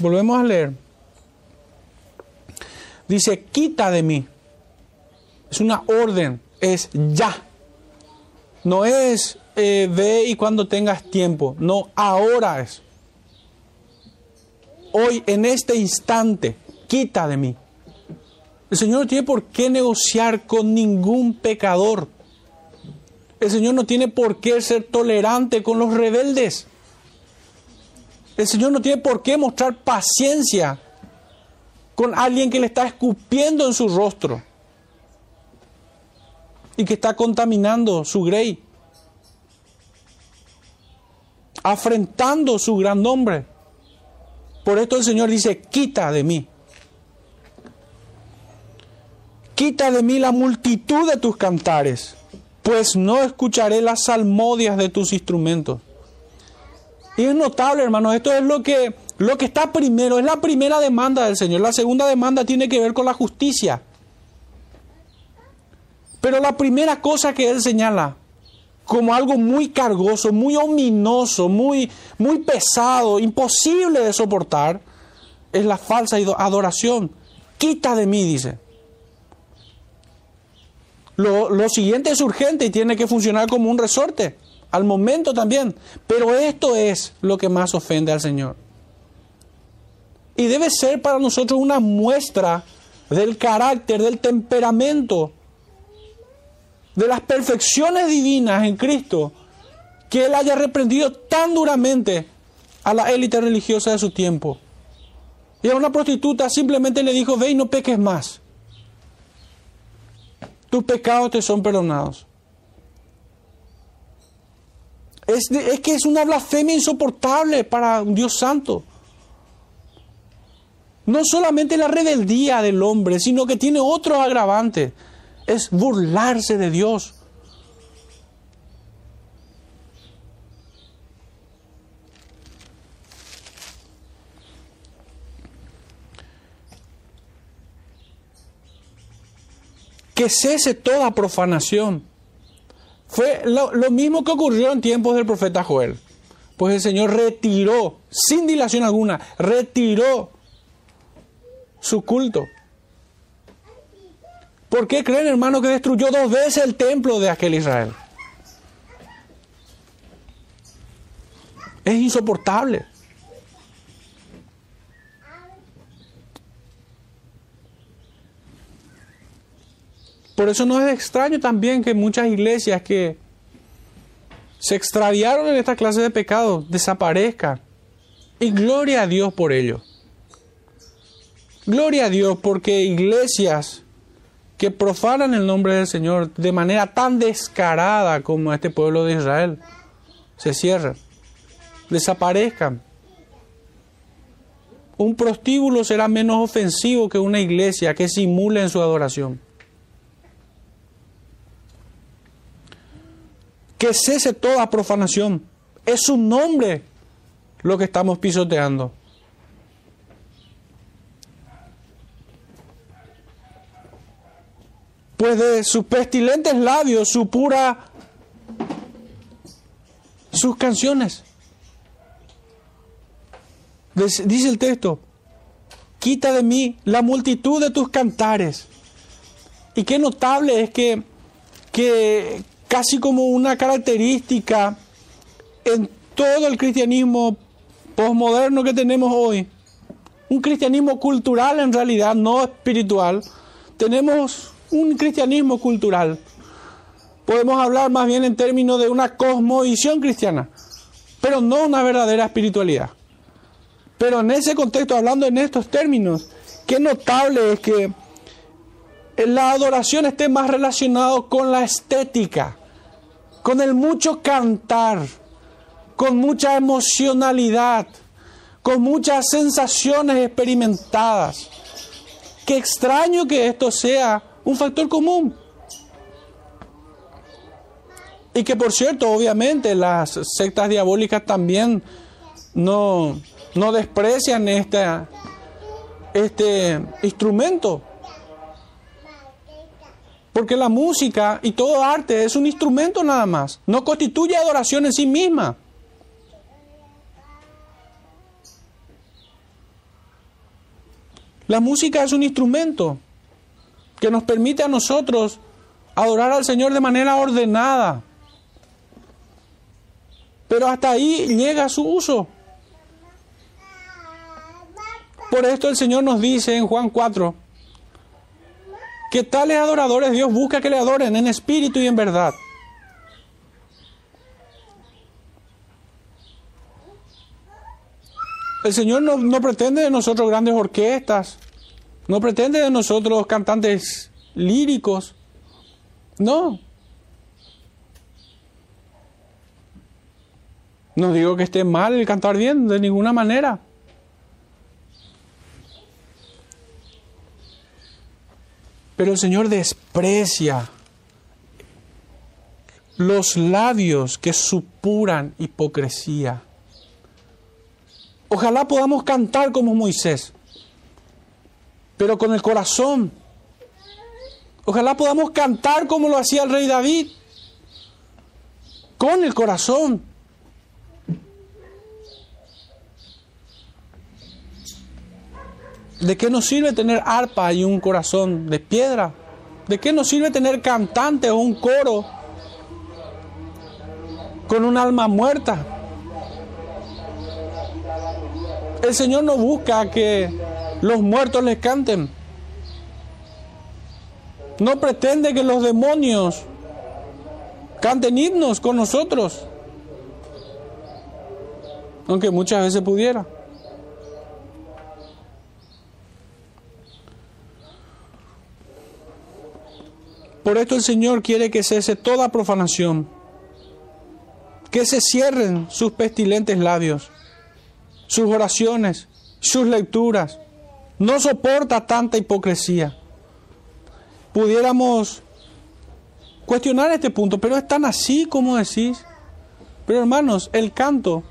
Volvemos a leer. Dice, quita de mí. Es una orden, es ya. No es eh, ve y cuando tengas tiempo. No, ahora es. Hoy, en este instante, quita de mí. El Señor no tiene por qué negociar con ningún pecador. El Señor no tiene por qué ser tolerante con los rebeldes. El Señor no tiene por qué mostrar paciencia con alguien que le está escupiendo en su rostro y que está contaminando su grey, afrentando su gran nombre. Por esto el Señor dice, quita de mí. Quita de mí la multitud de tus cantares, pues no escucharé las salmodias de tus instrumentos. Y es notable, hermano, esto es lo que, lo que está primero, es la primera demanda del Señor. La segunda demanda tiene que ver con la justicia. Pero la primera cosa que Él señala como algo muy cargoso, muy ominoso, muy, muy pesado, imposible de soportar, es la falsa adoración. Quita de mí, dice. Lo, lo, siguiente es urgente y tiene que funcionar como un resorte, al momento también. Pero esto es lo que más ofende al Señor. Y debe ser para nosotros una muestra del carácter, del temperamento de las perfecciones divinas en Cristo, que Él haya reprendido tan duramente a la élite religiosa de su tiempo. Y a una prostituta simplemente le dijo, ve y no peques más. Tus pecados te son perdonados. Es, que es una blasfemia insoportable para un Dios santo. No solamente la rebeldía del hombre, sino que tiene otro agravante es burlarse de Dios. Que cese toda profanación. Fue lo, mismo que ocurrió en tiempos del profeta Joel. Pues el Señor retiró, sin dilación alguna, retiró su culto. ¿Por qué creen, hermano, que destruyó dos veces el templo de aquel Israel? Es insoportable. Por eso no es extraño también que muchas iglesias que se extraviaron en esta clase de pecados desaparezcan. Y gloria a Dios por ello. Gloria a Dios porque iglesias que profanan el nombre del Señor de manera tan descarada como este pueblo de Israel, se cierran, desaparezcan. Un prostíbulo será menos ofensivo que una iglesia que simule en su adoración. Que cese toda profanación. Es su nombre lo que estamos pisoteando. Pues de sus pestilentes labios su pura sus canciones. Dice el texto, quita de mí la multitud de tus cantares. Y qué notable es que, que casi como una característica en todo el cristianismo posmoderno que tenemos hoy, un cristianismo cultural en realidad, no espiritual, tenemos un cristianismo cultural. Podemos hablar más bien en términos de una cosmovisión cristiana, pero no una verdadera espiritualidad. Pero en ese contexto, hablando en estos términos, qué notable es que la adoración esté más relacionado con la estética, con el mucho cantar, con mucha emocionalidad, con muchas sensaciones experimentadas. Qué extraño que esto sea un factor común. Y que por cierto, obviamente las sectas diabólicas también no, no desprecian este, este instrumento. Porque la música y todo arte es un instrumento nada más. No constituye adoración en sí misma. La música es un instrumento que nos permite a nosotros adorar al Señor de manera ordenada. Pero hasta ahí llega su uso. Por esto el Señor nos dice en Juan 4 que tales adoradores Dios busca que le adoren en espíritu y en verdad. El Señor no, no, pretende de nosotros grandes orquestas, no pretende de nosotros cantantes líricos, no. No digo que esté mal el cantar bien, de ninguna manera. Pero el Señor desprecia los labios que supuran hipocresía. Ojalá podamos cantar como Moisés, pero con el corazón. Ojalá podamos cantar como lo hacía el rey David, con el corazón. ¿De qué nos sirve tener arpa y un corazón de piedra? ¿De qué nos sirve tener cantante o un coro con un alma muerta? El Señor no busca que los muertos les canten. No pretende que los demonios canten himnos con nosotros. Aunque muchas veces pudiera. Por esto el Señor quiere que cese toda profanación, que se cierren sus pestilentes labios, sus oraciones, sus lecturas. No soporta tanta hipocresía. Pudiéramos cuestionar este punto, pero es tan así como decís. Pero hermanos, el canto,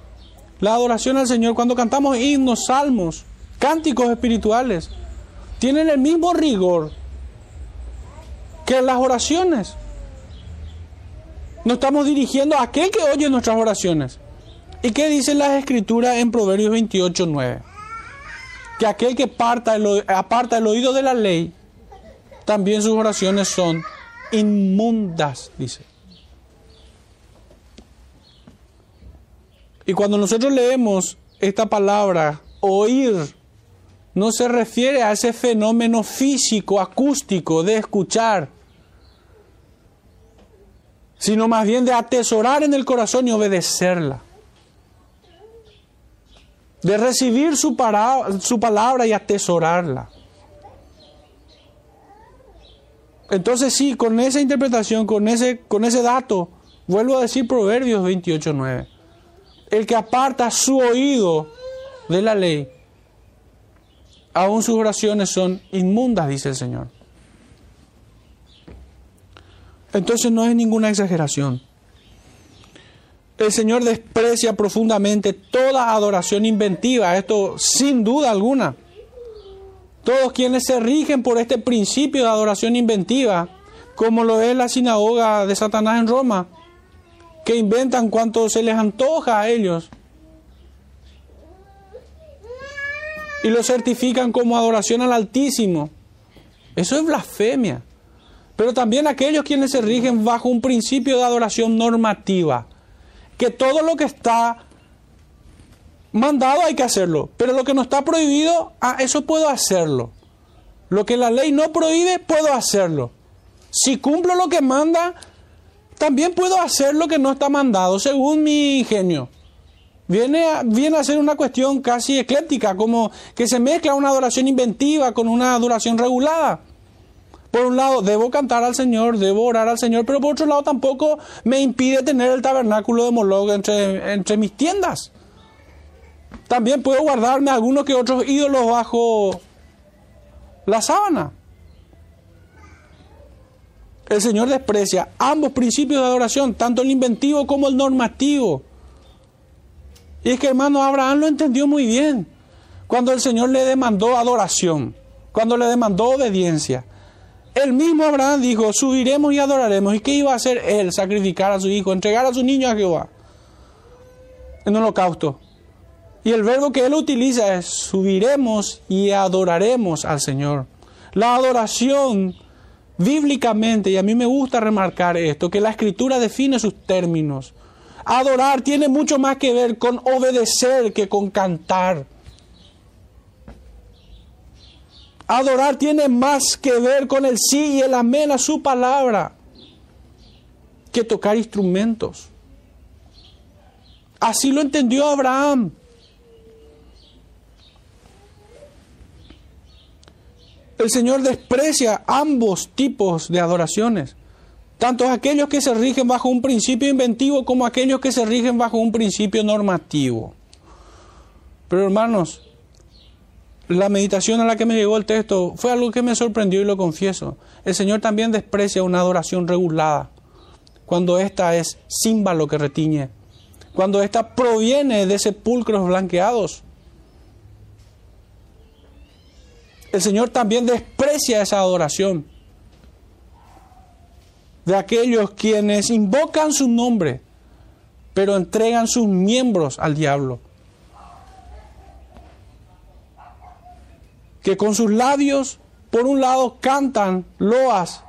la adoración al Señor, cuando cantamos himnos, salmos, cánticos espirituales, tienen el mismo rigor que las oraciones. Nos estamos dirigiendo a aquel que oye nuestras oraciones. ¿Y qué dicen las escrituras en Proverbios 28, 9? Que aquel que aparta el oído de la ley, también sus oraciones son inmundas, dice. Y cuando nosotros leemos esta palabra, oír, no se refiere a ese fenómeno físico, acústico de escuchar, sino más bien de atesorar en el corazón y obedecerla. De recibir su, su palabra y atesorarla. Entonces sí, con esa interpretación, con ese, con ese dato, vuelvo a decir Proverbios 28.9. El que aparta su oído de la ley, aún sus oraciones son inmundas, dice el Señor. Entonces no es ninguna exageración. El Señor desprecia profundamente toda adoración inventiva, esto sin duda alguna. Todos quienes se rigen por este principio de adoración inventiva, como lo es la sinagoga de Satanás en Roma, que inventan cuanto se les antoja a ellos y lo certifican como adoración al Altísimo. Eso es blasfemia. Pero también aquellos quienes se rigen bajo un principio de adoración normativa, que todo lo que está mandado hay que hacerlo, pero lo que no está prohibido, ah, eso puedo hacerlo. Lo que la ley no prohíbe, puedo hacerlo. Si cumplo lo que manda, también puedo hacer lo que no está mandado, según mi ingenio. Viene a, viene a ser una cuestión casi ecléctica, como que se mezcla una adoración inventiva con una adoración regulada. Por un lado, debo cantar al Señor, debo orar al Señor, pero por otro lado tampoco me impide tener el tabernáculo de Moloch entre, entre mis tiendas. También puedo guardarme algunos que otros ídolos bajo la sábana. El Señor desprecia ambos principios de adoración, tanto el inventivo como el normativo. Y es que hermano Abraham lo entendió muy bien. Cuando el Señor le demandó adoración, cuando le demandó obediencia. El mismo Abraham dijo, subiremos y adoraremos. ¿Y qué iba a hacer él? Sacrificar a su hijo, entregar a su niño a Jehová. En holocausto. Y el verbo que él utiliza es subiremos y adoraremos al Señor. La adoración bíblicamente, y a mí me gusta remarcar esto, que la escritura define sus términos. Adorar tiene mucho más que ver con obedecer que con cantar. Adorar tiene más que ver con el sí y el amén a su palabra que tocar instrumentos. Así lo entendió Abraham. El Señor desprecia ambos tipos de adoraciones tanto aquellos que se rigen bajo un principio inventivo como aquellos que se rigen bajo un principio normativo. Pero hermanos, la meditación a la que me llegó el texto fue algo que me sorprendió y lo confieso. El Señor también desprecia una adoración regulada, cuando ésta es címbalo que retiñe, cuando ésta proviene de sepulcros blanqueados. El Señor también desprecia esa adoración de aquellos quienes invocan su nombre, pero entregan sus miembros al diablo. Que con sus labios, por un lado, cantan loas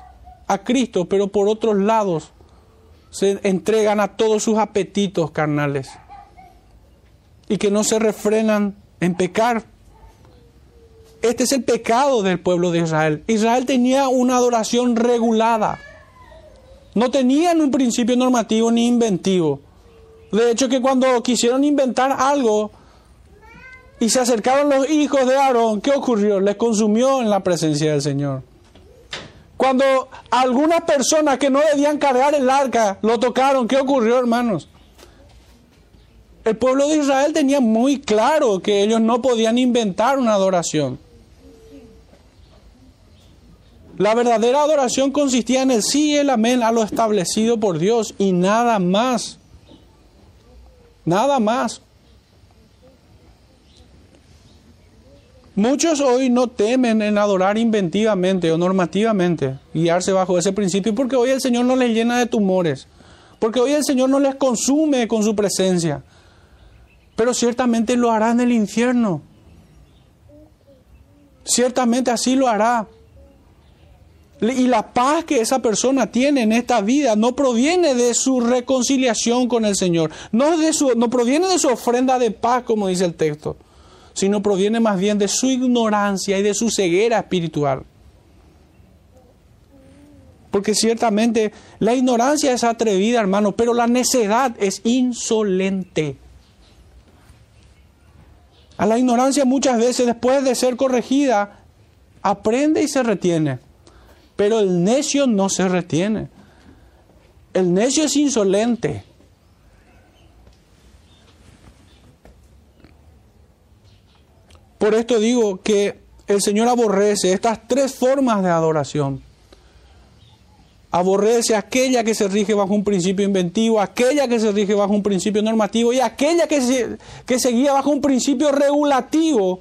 a Cristo, pero por otros lados se entregan a todos sus apetitos carnales. Y que no se refrenan en pecar. Este es el pecado del pueblo de Israel. Israel tenía una adoración regulada no tenían un principio normativo ni inventivo. De hecho que cuando quisieron inventar algo y se acercaron los hijos de Aarón, ¿qué ocurrió? Les consumió en la presencia del Señor. Cuando algunas personas que no debían cargar el arca lo tocaron, ¿qué ocurrió, hermanos? El pueblo de Israel tenía muy claro que ellos no podían inventar una adoración. La verdadera adoración consistía en el sí y el amén a lo establecido por Dios y nada más. Nada más. Muchos hoy no temen en adorar inventivamente o normativamente, guiarse bajo ese principio, porque hoy el Señor no les llena de tumores, porque hoy el Señor no les consume con su presencia, pero ciertamente lo hará en el infierno. Ciertamente así lo hará. Y la paz que esa persona tiene en esta vida no proviene de su reconciliación con el Señor, no, de su, no proviene de su ofrenda de paz, como dice el texto, sino proviene más bien de su ignorancia y de su ceguera espiritual. Porque ciertamente la ignorancia es atrevida, hermano, pero la necedad es insolente. A la ignorancia muchas veces, después de ser corregida, aprende y se retiene. Pero el necio no se retiene. El necio es insolente. Por esto digo que el Señor aborrece estas tres formas de adoración. Aborrece aquella que se rige bajo un principio inventivo, aquella que se rige bajo un principio normativo y aquella que se, que guía bajo un principio regulativo,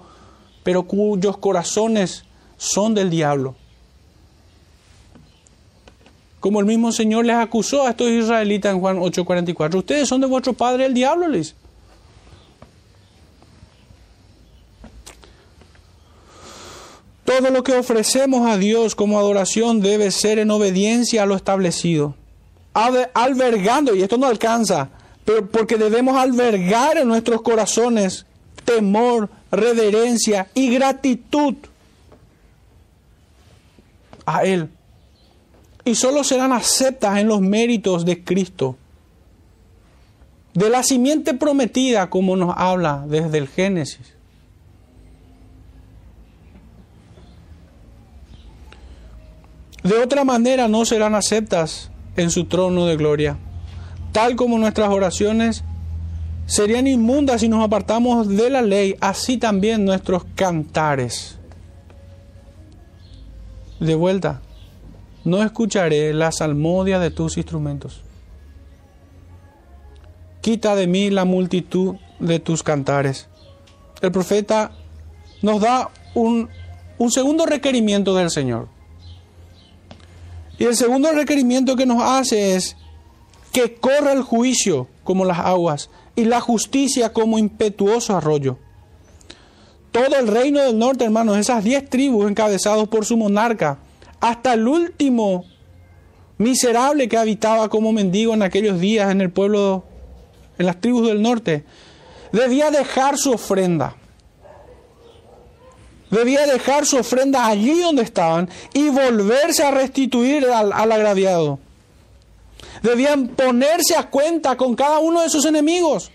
pero cuyos corazones son del diablo. Como el mismo Señor les acusó a estos israelitas en Juan 8:44. Ustedes son de vuestro padre el diablo, les. Todo lo que ofrecemos a Dios como adoración debe ser en obediencia a lo establecido. Albergando, y esto no alcanza, pero porque debemos albergar en nuestros corazones temor, reverencia y gratitud a Él. Y solo serán aceptas en los méritos de Cristo. De la simiente prometida, como nos habla desde el Génesis. De otra manera no serán aceptas en su trono de gloria. Tal como nuestras oraciones serían inmundas si nos apartamos de la ley, así también nuestros cantares. De vuelta, no escucharé la salmodia de tus instrumentos. Quita de mí la multitud de tus cantares. El profeta nos da un, un segundo requerimiento del Señor. Y el segundo requerimiento que nos hace es que corra el juicio como las aguas y la justicia como impetuoso arroyo. Todo el reino del norte, hermanos, esas diez tribus encabezados por su monarca, hasta el último miserable que habitaba como mendigo en aquellos días en el pueblo, en las tribus del norte, debía dejar su ofrenda debía dejar su ofrenda allí donde estaban y volverse a restituir al, agraviado. Debían ponerse a cuenta con cada uno de sus enemigos,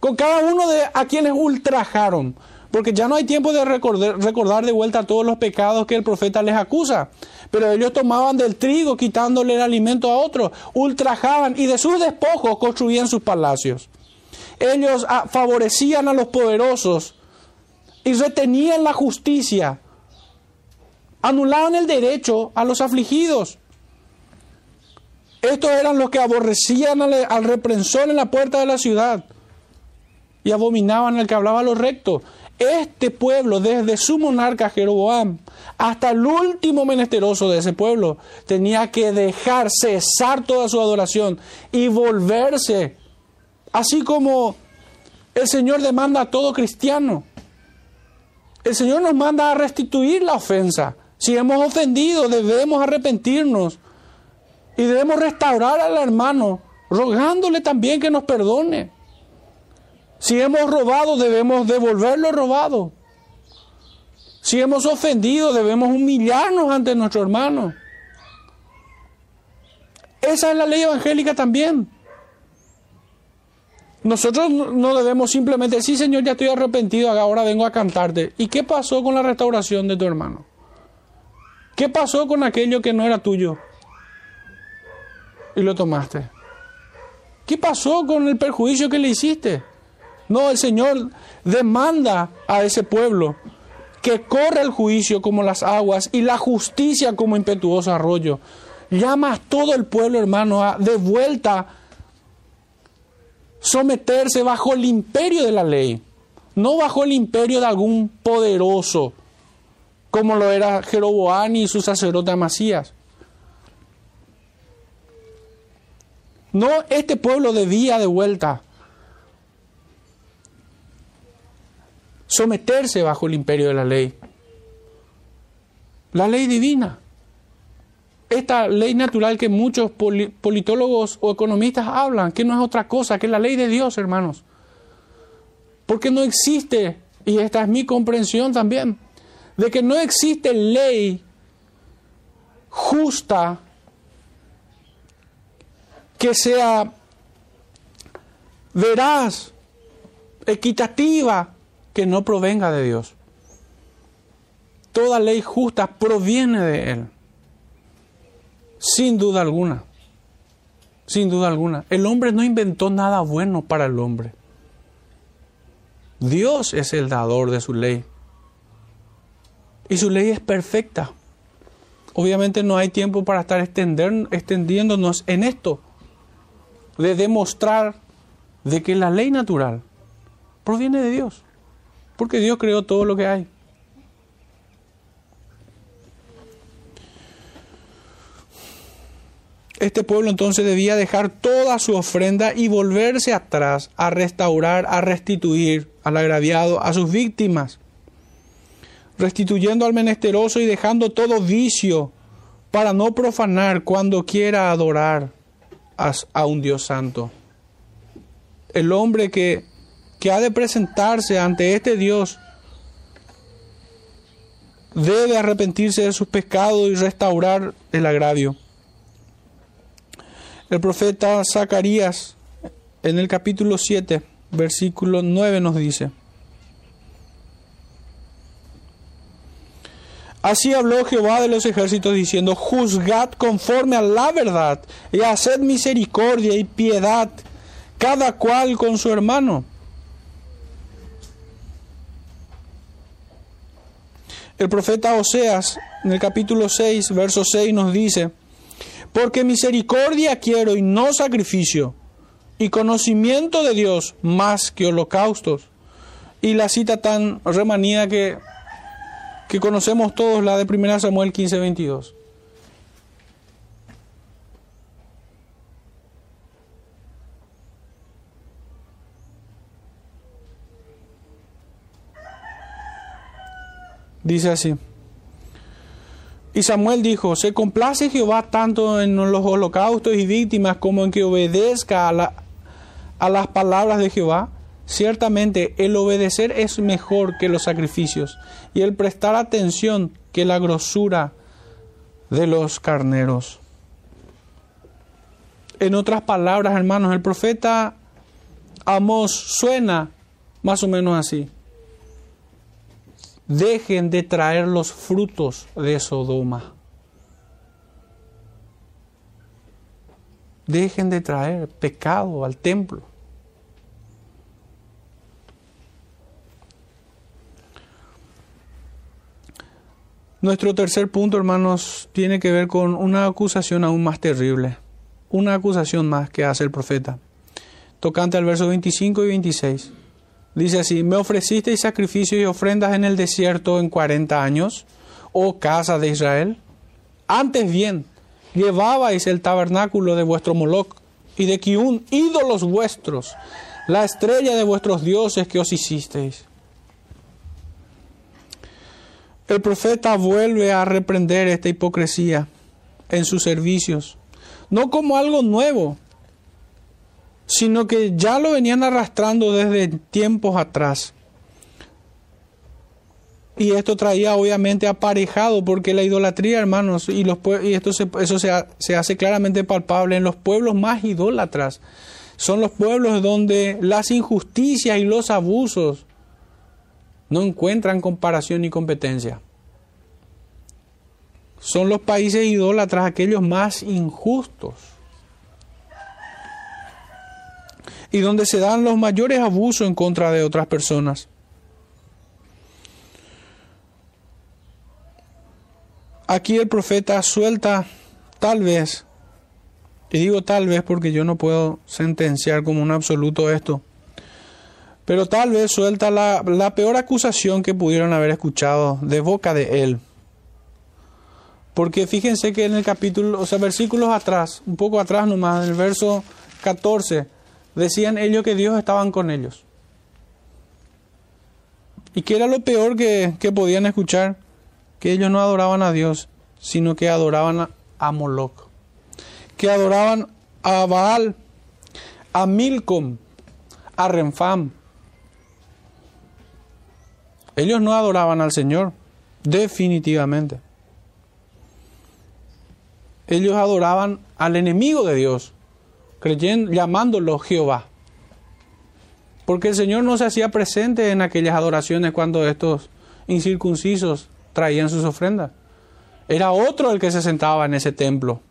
con cada uno de a quienes ultrajaron, porque ya no hay tiempo de recordar, recordar de vuelta todos los pecados que el profeta les acusa. Pero ellos tomaban del trigo quitándole el alimento a otros, ultrajaban y de sus despojos construían sus palacios. Ellos ah, favorecían a los poderosos y retenían la justicia. Anulaban el derecho a los afligidos. Estos eran los que aborrecían al, reprensor en la puerta de la ciudad y abominaban al que hablaba lo recto. Este pueblo, desde su monarca Jeroboam hasta el último menesteroso de ese pueblo, tenía que dejar cesar toda su adoración y volverse, así como el Señor demanda a todo cristiano, el Señor nos manda a restituir la ofensa. Si hemos ofendido, debemos arrepentirnos y debemos restaurar al hermano, rogándole también que nos perdone. Si hemos robado, debemos devolver lo robado. Si hemos ofendido, debemos humillarnos ante nuestro hermano. Esa es la ley evangélica también. Nosotros no debemos simplemente decir, Señor, ya estoy arrepentido, ahora vengo a cantarte. ¿Y qué pasó con la restauración de tu hermano? ¿Qué pasó con aquello que no era tuyo? Y lo tomaste. ¿Qué pasó con el perjuicio que le hiciste? No, el Señor demanda a ese pueblo que corra el juicio como las aguas y la justicia como impetuoso arroyo. Llama a todo el pueblo, hermano, a, de vuelta someterse bajo el imperio de la ley, no bajo el imperio de algún poderoso, como lo era Jeroboam y su sacerdote Amasías. No, este pueblo debía de vuelta someterse bajo el imperio de la ley. La ley divina esta ley natural que muchos politólogos o economistas hablan, que no es otra cosa que la ley de Dios, hermanos. Porque no existe, y esta es mi comprensión también, de que no existe ley justa que sea veraz, equitativa, que no provenga de Dios. Toda ley justa proviene de Él. Sin duda alguna. Sin duda alguna. El hombre no inventó nada bueno para el hombre. Dios es el dador de su ley. Y su ley es perfecta. Obviamente no hay tiempo para estar extendiéndonos en esto, de demostrar de que la ley natural proviene de Dios, porque Dios creó todo lo que hay. Este pueblo entonces debía dejar toda su ofrenda y volverse atrás a restaurar, a restituir al agraviado, a sus víctimas, restituyendo al menesteroso y dejando todo vicio para no profanar cuando quiera adorar a, un Dios santo. El hombre que, que ha de presentarse ante este Dios debe arrepentirse de sus pecados y restaurar el agravio. El profeta Zacarías en el capítulo 7, versículo 9 nos dice, Así habló Jehová de los ejércitos diciendo, juzgad conforme a la verdad y haced misericordia y piedad, cada cual con su hermano. El profeta Oseas en el capítulo 6, verso 6 nos dice, porque misericordia quiero y no sacrificio, y conocimiento de Dios más que holocaustos. Y la cita tan remanida que, que conocemos todos, la de 1 Samuel 15, 22. Dice así. Y Samuel dijo, se complace Jehová tanto en los holocaustos y víctimas como en que obedezca a, las palabras de Jehová. Ciertamente el obedecer es mejor que los sacrificios y el prestar atención que la grosura de los carneros. En otras palabras, hermanos, el profeta Amos suena más o menos así dejen de traer los frutos de Sodoma. Dejen de traer pecado al templo. Nuestro tercer punto, hermanos, tiene que ver con una acusación aún más terrible. Una acusación más que hace el profeta. Tocante al verso 25 y 26. Dice así, me ofrecisteis sacrificios y ofrendas en el desierto en cuarenta años, oh casa de Israel. Antes bien, llevabais el tabernáculo de vuestro Moloch y de Kiun, ídolos vuestros, la estrella de vuestros dioses que os hicisteis. El profeta vuelve a reprender esta hipocresía en sus servicios, no como algo nuevo, sino que ya lo venían arrastrando desde tiempos atrás. Y esto traía obviamente aparejado, porque la idolatría, hermanos, y, los, y esto eso se, se hace claramente palpable en los pueblos más idólatras. Son los pueblos donde las injusticias y los abusos no encuentran comparación ni competencia. Son los países idólatras aquellos más injustos y donde se dan los mayores abusos en contra de otras personas. Aquí el profeta suelta tal vez, y digo tal vez porque yo no puedo sentenciar como un absoluto esto, pero tal vez suelta la, la peor acusación que pudieron haber escuchado de boca de él. Porque fíjense que en el capítulo, o sea, versículos atrás, un poco atrás nomás, en el verso 14, decían ellos que Dios estaban con ellos. ¿Y qué era lo peor que, podían escuchar? Que ellos no adoraban a Dios, sino que adoraban a, Moloch. Que adoraban a Baal, a Milcom, a Renfam. Ellos no adoraban al Señor, definitivamente. Ellos adoraban al enemigo de Dios, creyendo, llamándolo Jehová. Porque el Señor no se hacía presente en aquellas adoraciones cuando estos incircuncisos traían sus ofrendas. Era otro el que se sentaba en ese templo.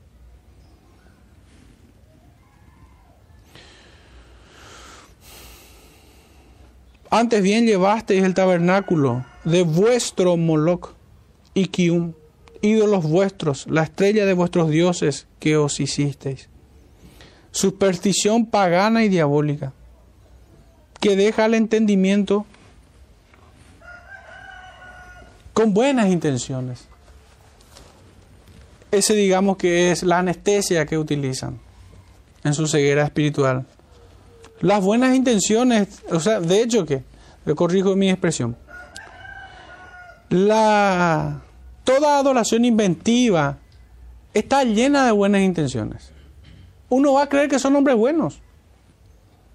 Antes bien llevasteis el tabernáculo de vuestro Moloch y Kium ídolos vuestros, la estrella de vuestros dioses que os hicisteis. Superstición pagana y diabólica, que deja el entendimiento con buenas intenciones. Ese digamos que es la anestesia que utilizan en su ceguera espiritual. Las buenas intenciones, o sea, de hecho que, corrijo mi expresión, la, toda adoración inventiva está llena de buenas intenciones. Uno va a creer que son hombres buenos,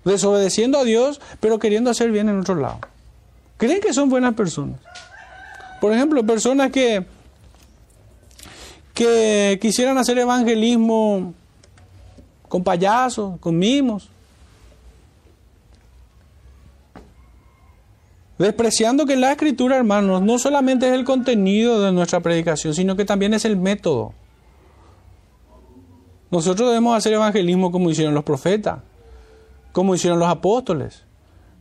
desobedeciendo a Dios, pero queriendo hacer bien en otro lado. Creen que son buenas personas. Por ejemplo, personas que, que quisieran hacer evangelismo con payasos, con mimos, Despreciando que la escritura, hermanos, no solamente es el contenido de nuestra predicación, sino que también es el método. Nosotros debemos hacer evangelismo como hicieron los profetas, como hicieron los apóstoles,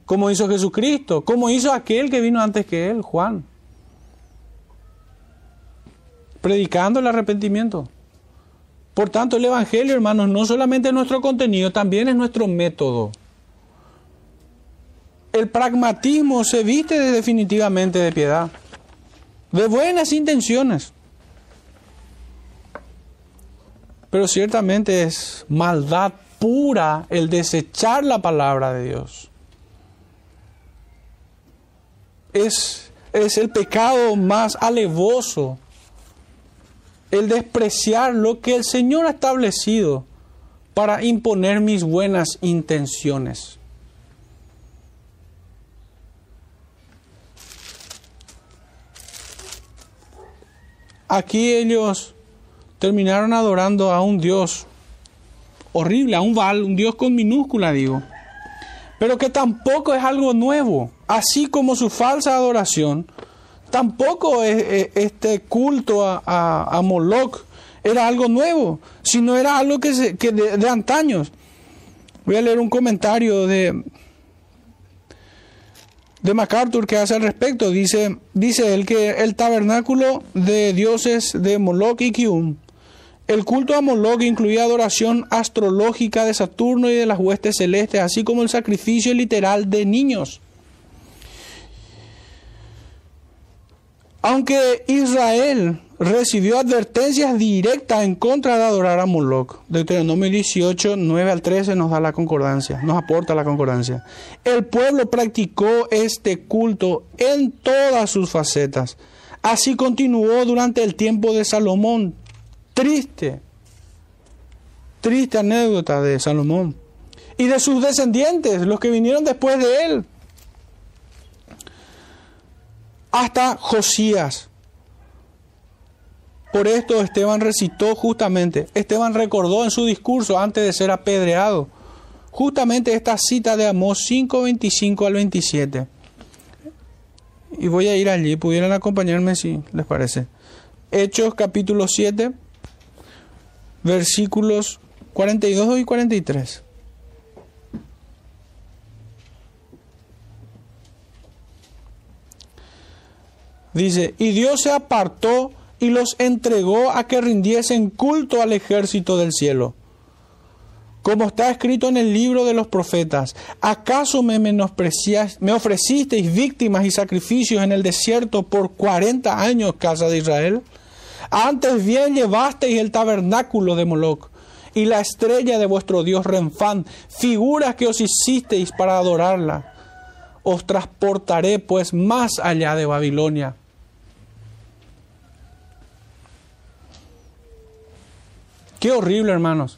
como hizo Jesucristo, como hizo aquel que vino antes que él, Juan. Predicando el arrepentimiento. Por tanto, el Evangelio, hermanos, no solamente es nuestro contenido, también es nuestro método el pragmatismo se viste definitivamente de piedad, de buenas intenciones. Pero ciertamente es maldad pura el desechar la palabra de Dios. Es, es el pecado más alevoso, el despreciar lo que el Señor ha establecido para imponer mis buenas intenciones. Aquí ellos terminaron adorando a un Dios horrible, a un Baal, un Dios con minúscula, digo. Pero que tampoco es algo nuevo. Así como su falsa adoración, tampoco es, este culto a, a, Moloch era algo nuevo, sino era algo que, de, de antaños. Voy a leer un comentario de, de MacArthur que hace al respecto. Dice, dice él que el tabernáculo de dioses de Moloch y Kium, el culto a Moloch incluía adoración astrológica de Saturno y de las huestes celestes, así como el sacrificio literal de niños. Aunque Israel recibió advertencias directas en contra de adorar a Moloch. Deuteronomio 18, 9 al 13 nos da la concordancia, nos aporta la concordancia. El pueblo practicó este culto en todas sus facetas. Así continuó durante el tiempo de Salomón. Triste, triste anécdota de Salomón. Y de sus descendientes, los que vinieron después de él. Hasta Josías por esto Esteban recitó justamente, Esteban recordó en su discurso antes de ser apedreado, justamente esta cita de Amós 5, 25 al 27. Y voy a ir allí, pudieran acompañarme si les parece. Hechos capítulo 7, versículos 42 y 43. Dice, y Dios se apartó y los entregó a que rindiesen culto al ejército del cielo. Como está escrito en el libro de los profetas, ¿acaso me me ofrecisteis víctimas y sacrificios en el desierto por cuarenta años, casa de Israel? Antes bien llevasteis el tabernáculo de Moloch y la estrella de vuestro Dios Renfán, figuras que os hicisteis para adorarla. Os transportaré pues más allá de Babilonia Qué horrible, hermanos.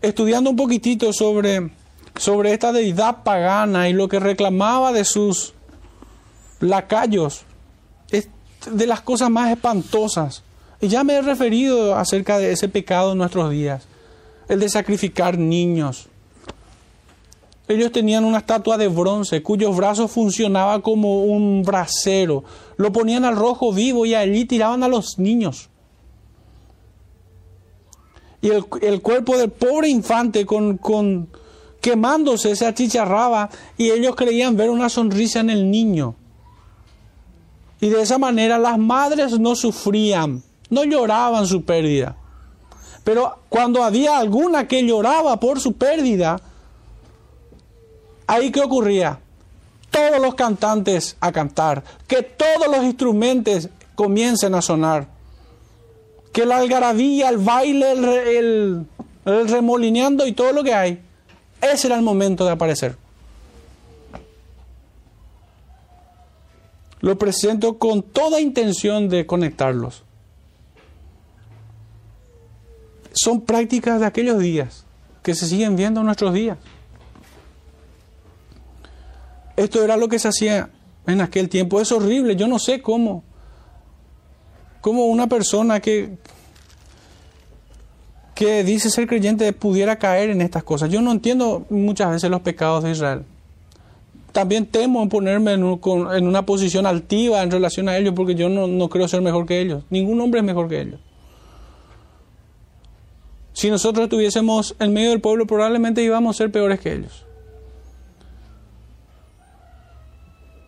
Estudiando un poquitito sobre, sobre esta deidad pagana y lo que reclamaba de sus lacayos, es de las cosas más espantosas. Y ya me he referido acerca de ese pecado en nuestros días, el de sacrificar niños. Ellos tenían una estatua de bronce cuyos brazos funcionaban como un brasero. Lo ponían al rojo vivo y allí tiraban a los niños y el, cuerpo del pobre infante con, con, quemándose se achicharraba y ellos creían ver una sonrisa en el niño. Y de esa manera las madres no sufrían no lloraban su pérdida. Pero cuando había alguna que lloraba por su pérdida, ahí qué ocurría? Todos los cantantes a cantar, que todos los instrumentos comiencen a sonar, que la algarabía, el baile, el, el remolineando y todo lo que hay. Ese era el momento de aparecer. Lo presento con toda intención de conectarlos. Son prácticas de aquellos días que se siguen viendo en nuestros días. Esto era lo que se hacía en aquel tiempo. Es horrible. Yo no sé cómo. Cómo una persona que, que dice ser creyente pudiera caer en estas cosas. Yo no entiendo muchas veces los pecados de Israel. También temo en ponerme en, una posición altiva en relación a ellos porque yo no, no creo ser mejor que ellos. Ningún hombre es mejor que ellos. Si nosotros estuviésemos en medio del pueblo probablemente íbamos a ser peores que ellos.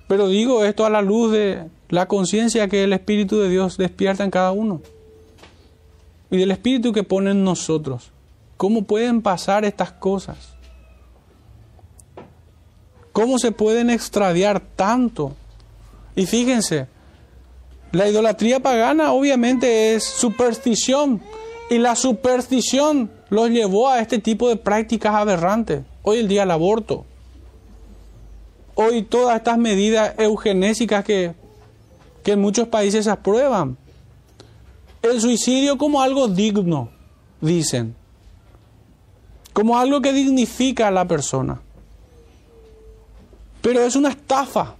Pero digo esto a la luz de la conciencia que el Espíritu de Dios despierta en cada uno y del Espíritu que pone en nosotros. ¿Cómo pueden pasar estas cosas? ¿Cómo se pueden extraviar tanto? Y fíjense, la idolatría pagana obviamente es superstición y la superstición los llevó a este tipo de prácticas aberrantes. Hoy el día el aborto. Hoy todas estas medidas eugenésicas que, que en muchos países se aprueban el suicidio como algo digno, dicen, como algo que dignifica a la persona. Pero es una estafa.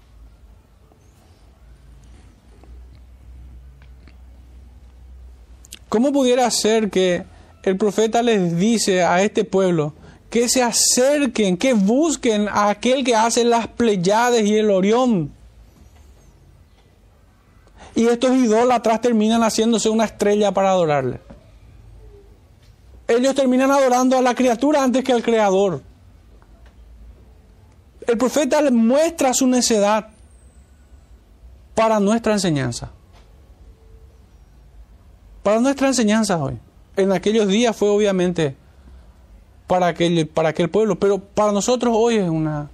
¿Cómo pudiera ser que el profeta les dice a este pueblo que se acerquen, que busquen a aquel que hace las Pleiades y el Orión? Y estos idólatras terminan haciéndose una estrella para adorarle. Ellos terminan adorando a la criatura antes que al creador. El profeta muestra su necedad para nuestra enseñanza. Para nuestra enseñanza hoy. En aquellos días fue obviamente para aquel, para pueblo, pero para nosotros hoy es una,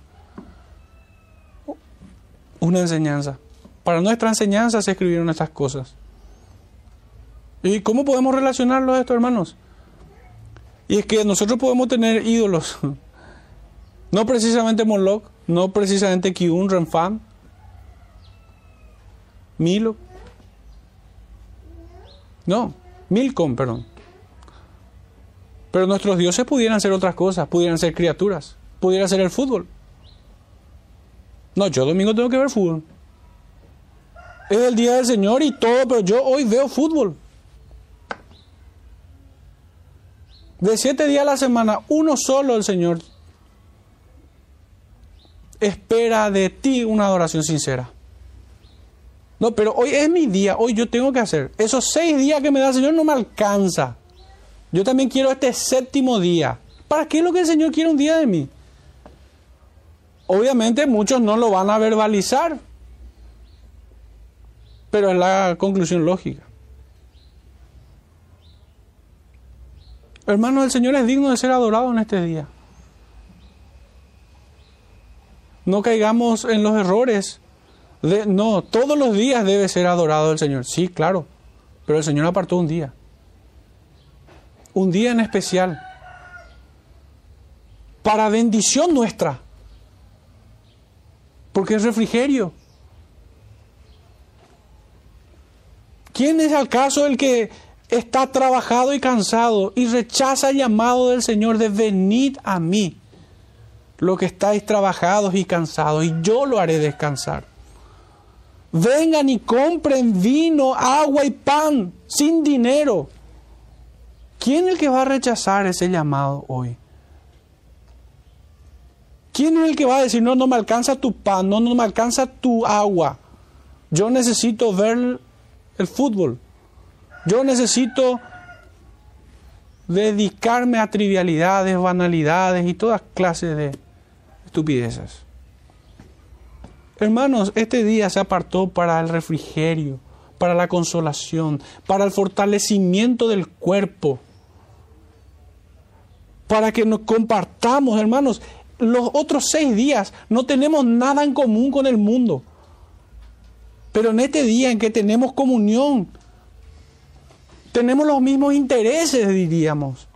una enseñanza. Para nuestra enseñanza se escribieron estas cosas. ¿Y cómo podemos relacionarlo a esto, hermanos? Y es que nosotros podemos tener ídolos. No precisamente Moloch, no precisamente Kiun, Renfam, Milo. No, Milcom, perdón. Pero nuestros dioses pudieran ser otras cosas, pudieran ser criaturas, pudiera ser el fútbol. No, yo domingo tengo que ver fútbol es el día del Señor y todo, pero yo hoy veo fútbol. De siete días a la semana, uno solo el Señor espera de ti una adoración sincera. No, pero hoy es mi día, hoy yo tengo que hacer. Esos seis días que me da el Señor no me alcanza. Yo también quiero este séptimo día. ¿Para qué es lo que el Señor quiere un día de mí? Obviamente muchos no lo van a verbalizar, pero es la conclusión lógica. Hermanos, el Señor es digno de ser adorado en este día. No caigamos en los errores. No, todos los días debe ser adorado el Señor. Sí, claro. Pero el Señor apartó un día. Un día en especial. Para bendición nuestra. Porque es refrigerio. ¿Quién es acaso el que está trabajado y cansado y rechaza el llamado del Señor de venid a mí, lo que estáis trabajados y cansados, y yo lo haré descansar? Vengan y compren vino, agua y pan sin dinero. ¿Quién es el que va a rechazar ese llamado hoy? ¿Quién es el que va a decir, no, no me alcanza tu pan, no, no me alcanza tu agua? Yo necesito ver el fútbol. Yo necesito dedicarme a trivialidades, banalidades y todas clases de estupideces. Hermanos, este día se apartó para el refrigerio, para la consolación, para el fortalecimiento del cuerpo, para que nos compartamos, hermanos. Los otros seis días no tenemos nada en común con el mundo. Pero en este día en que tenemos comunión, tenemos los mismos intereses, diríamos.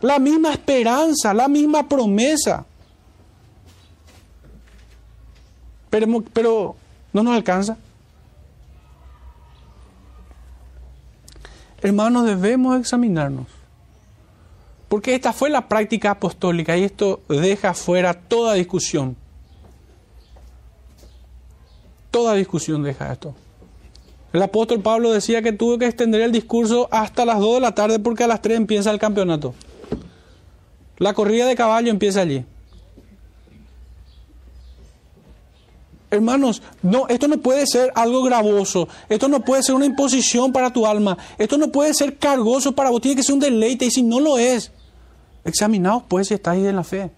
La misma esperanza, la misma promesa. Pero, pero no nos alcanza. Hermanos, debemos examinarnos. Porque esta fue la práctica apostólica y esto deja fuera toda discusión. Toda discusión deja esto. El apóstol Pablo decía que tuvo que extender el discurso hasta las 2 de la tarde porque a las 3 empieza el campeonato. La corrida de caballo empieza allí. Hermanos, no, esto no puede ser algo gravoso, esto no puede ser una imposición para tu alma, esto no puede ser cargoso para vos, tiene que ser un deleite y si no lo es, examinaos pues si estáis en la fe.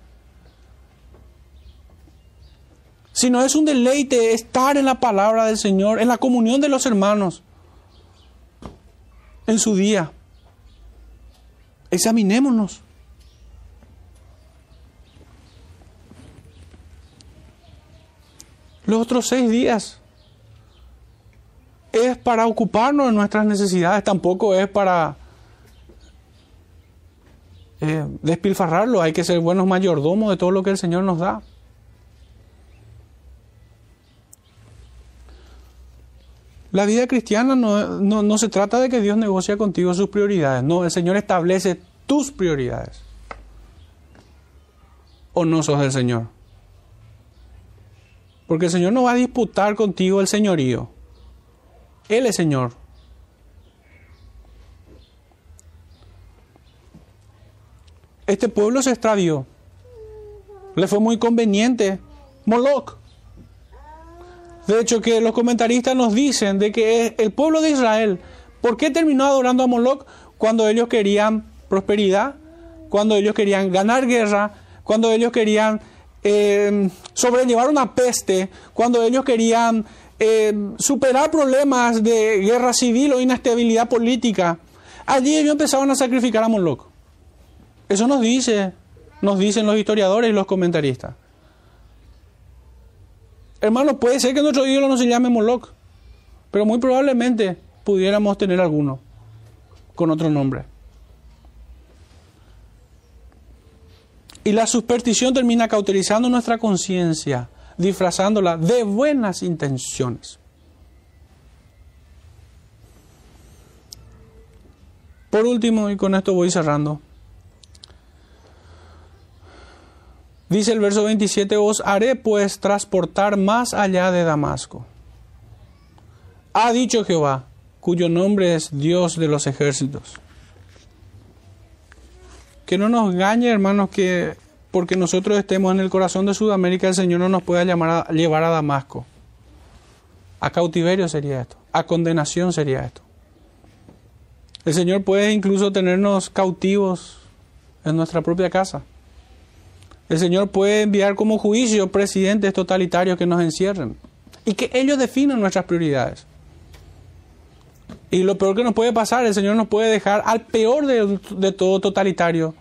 Si no es un deleite estar en la palabra del Señor, en la comunión de los hermanos, en su día, examinémonos. Los otros seis días es para ocuparnos de nuestras necesidades, tampoco es para eh, despilfarrarlo. Hay que ser buenos mayordomos de todo lo que el Señor nos da. La vida cristiana no, no, se trata de que Dios negocie contigo sus prioridades. No, el Señor establece tus prioridades. ¿O no sos del Señor? Porque el Señor no va a disputar contigo el señorío. Él es Señor. Este pueblo se extravió. Le fue muy conveniente Moloch. De hecho, que los comentaristas nos dicen de que el pueblo de Israel, ¿por qué terminó adorando a Moloch cuando ellos querían prosperidad, cuando ellos querían ganar guerra, cuando ellos querían eh, sobrellevar una peste, cuando ellos querían eh, superar problemas de guerra civil o inestabilidad política, allí ellos empezaron a sacrificar a Moloch. Eso nos dice, nos dicen los historiadores y los comentaristas. Hermano, puede ser que nuestro ídolo no se llame Moloch, pero muy probablemente pudiéramos tener alguno con otro nombre. Y la superstición termina cauterizando nuestra conciencia, disfrazándola de buenas intenciones. Por último, y con esto voy cerrando, dice el verso 27, os haré pues transportar más allá de Damasco. Ha dicho Jehová, cuyo nombre es Dios de los ejércitos. Que no nos engañe, hermanos, que porque nosotros estemos en el corazón de Sudamérica, el Señor no nos pueda llamar a, llevar a Damasco. A cautiverio sería esto, a condenación sería esto. El Señor puede incluso tenernos cautivos en nuestra propia casa. El Señor puede enviar como juicio presidentes totalitarios que nos encierren y que ellos definan nuestras prioridades. Y lo peor que nos puede pasar, el Señor nos puede dejar al peor de, todo totalitario,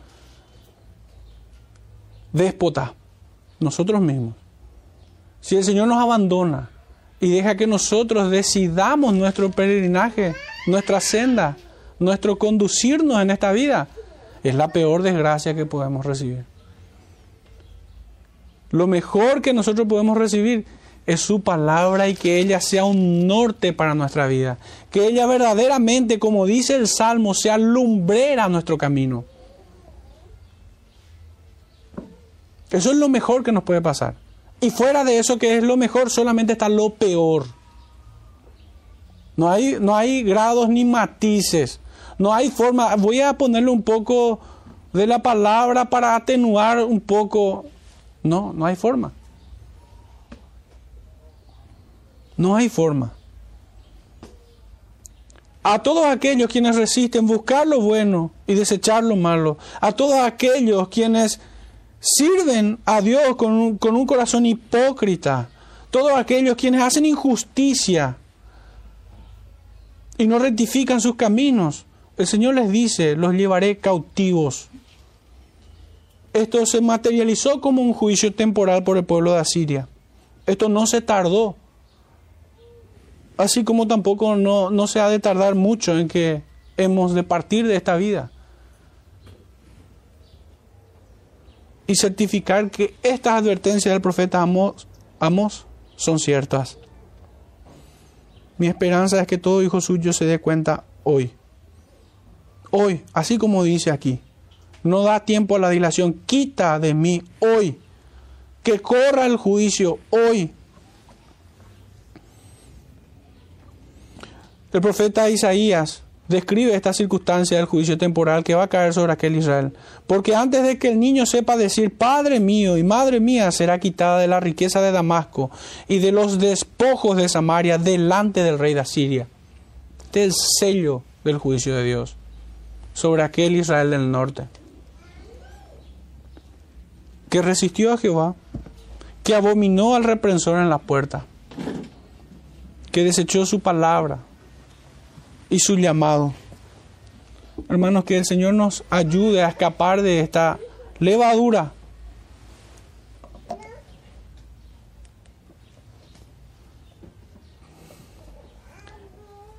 déspota, nosotros mismos. Si el Señor nos abandona y deja que nosotros decidamos nuestro peregrinaje, nuestra senda, nuestro conducirnos en esta vida, es la peor desgracia que podemos recibir. Lo mejor que nosotros podemos recibir es su palabra y que ella sea un norte para nuestra vida. Que ella verdaderamente, como dice el Salmo, sea lumbrera a nuestro camino. Eso es lo mejor que nos puede pasar. Y fuera de eso que es lo mejor, solamente está lo peor. No hay, no hay grados ni matices. No hay forma. Voy a ponerle un poco de la palabra para atenuar un poco. No, no hay forma. No hay forma. A todos aquellos quienes resisten buscar lo bueno y desechar lo malo. A todos aquellos quienes sirven a Dios con un, corazón hipócrita. todos aquellos quienes hacen injusticia y no rectifican sus caminos, el Señor les dice, los llevaré cautivos. Esto se materializó como un juicio temporal por el pueblo de Asiria. Esto no se tardó. Así como tampoco no, no se ha de tardar mucho en que hemos de partir de esta vida. Y certificar que estas advertencias del profeta Amos, Amos son ciertas. Mi esperanza es que todo hijo suyo se dé cuenta hoy. Hoy, así como dice aquí. No da tiempo a la dilación. Quita de mí hoy. Que corra el juicio hoy. El profeta Isaías describe esta circunstancia del juicio temporal que va a caer sobre aquel Israel. Porque antes de que el niño sepa decir, Padre mío y Madre mía, será quitada de la riqueza de Damasco y de los despojos de Samaria delante del rey de Asiria. Este es el sello del juicio de Dios sobre aquel Israel del norte, que resistió a Jehová, que abominó al reprensor en la puerta, que desechó su palabra y su llamado. Hermanos, que el Señor nos ayude a escapar de esta levadura.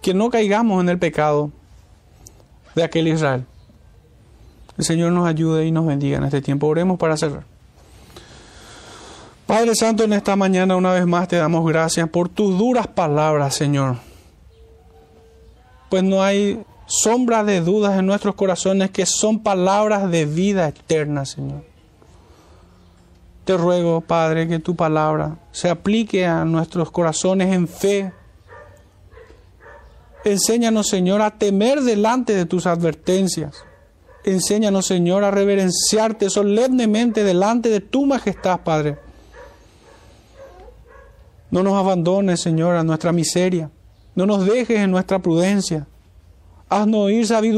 Que no caigamos en el pecado de aquel Israel. El Señor nos ayude y nos bendiga en este tiempo. Oremos para cerrar. Padre Santo, en esta mañana una vez más te damos gracias por tus duras palabras, Señor. Pues no hay sombra de dudas en nuestros corazones que son palabras de vida eterna, Señor. Te ruego, Padre, que tu palabra se aplique a nuestros corazones en fe. Enséñanos, Señor, a temer delante de tus advertencias. Enséñanos, Señor, a reverenciarte solemnemente delante de tu majestad, Padre. No nos abandones, Señor, a nuestra miseria. No nos dejes en nuestra prudencia. Haznos oír sabiduría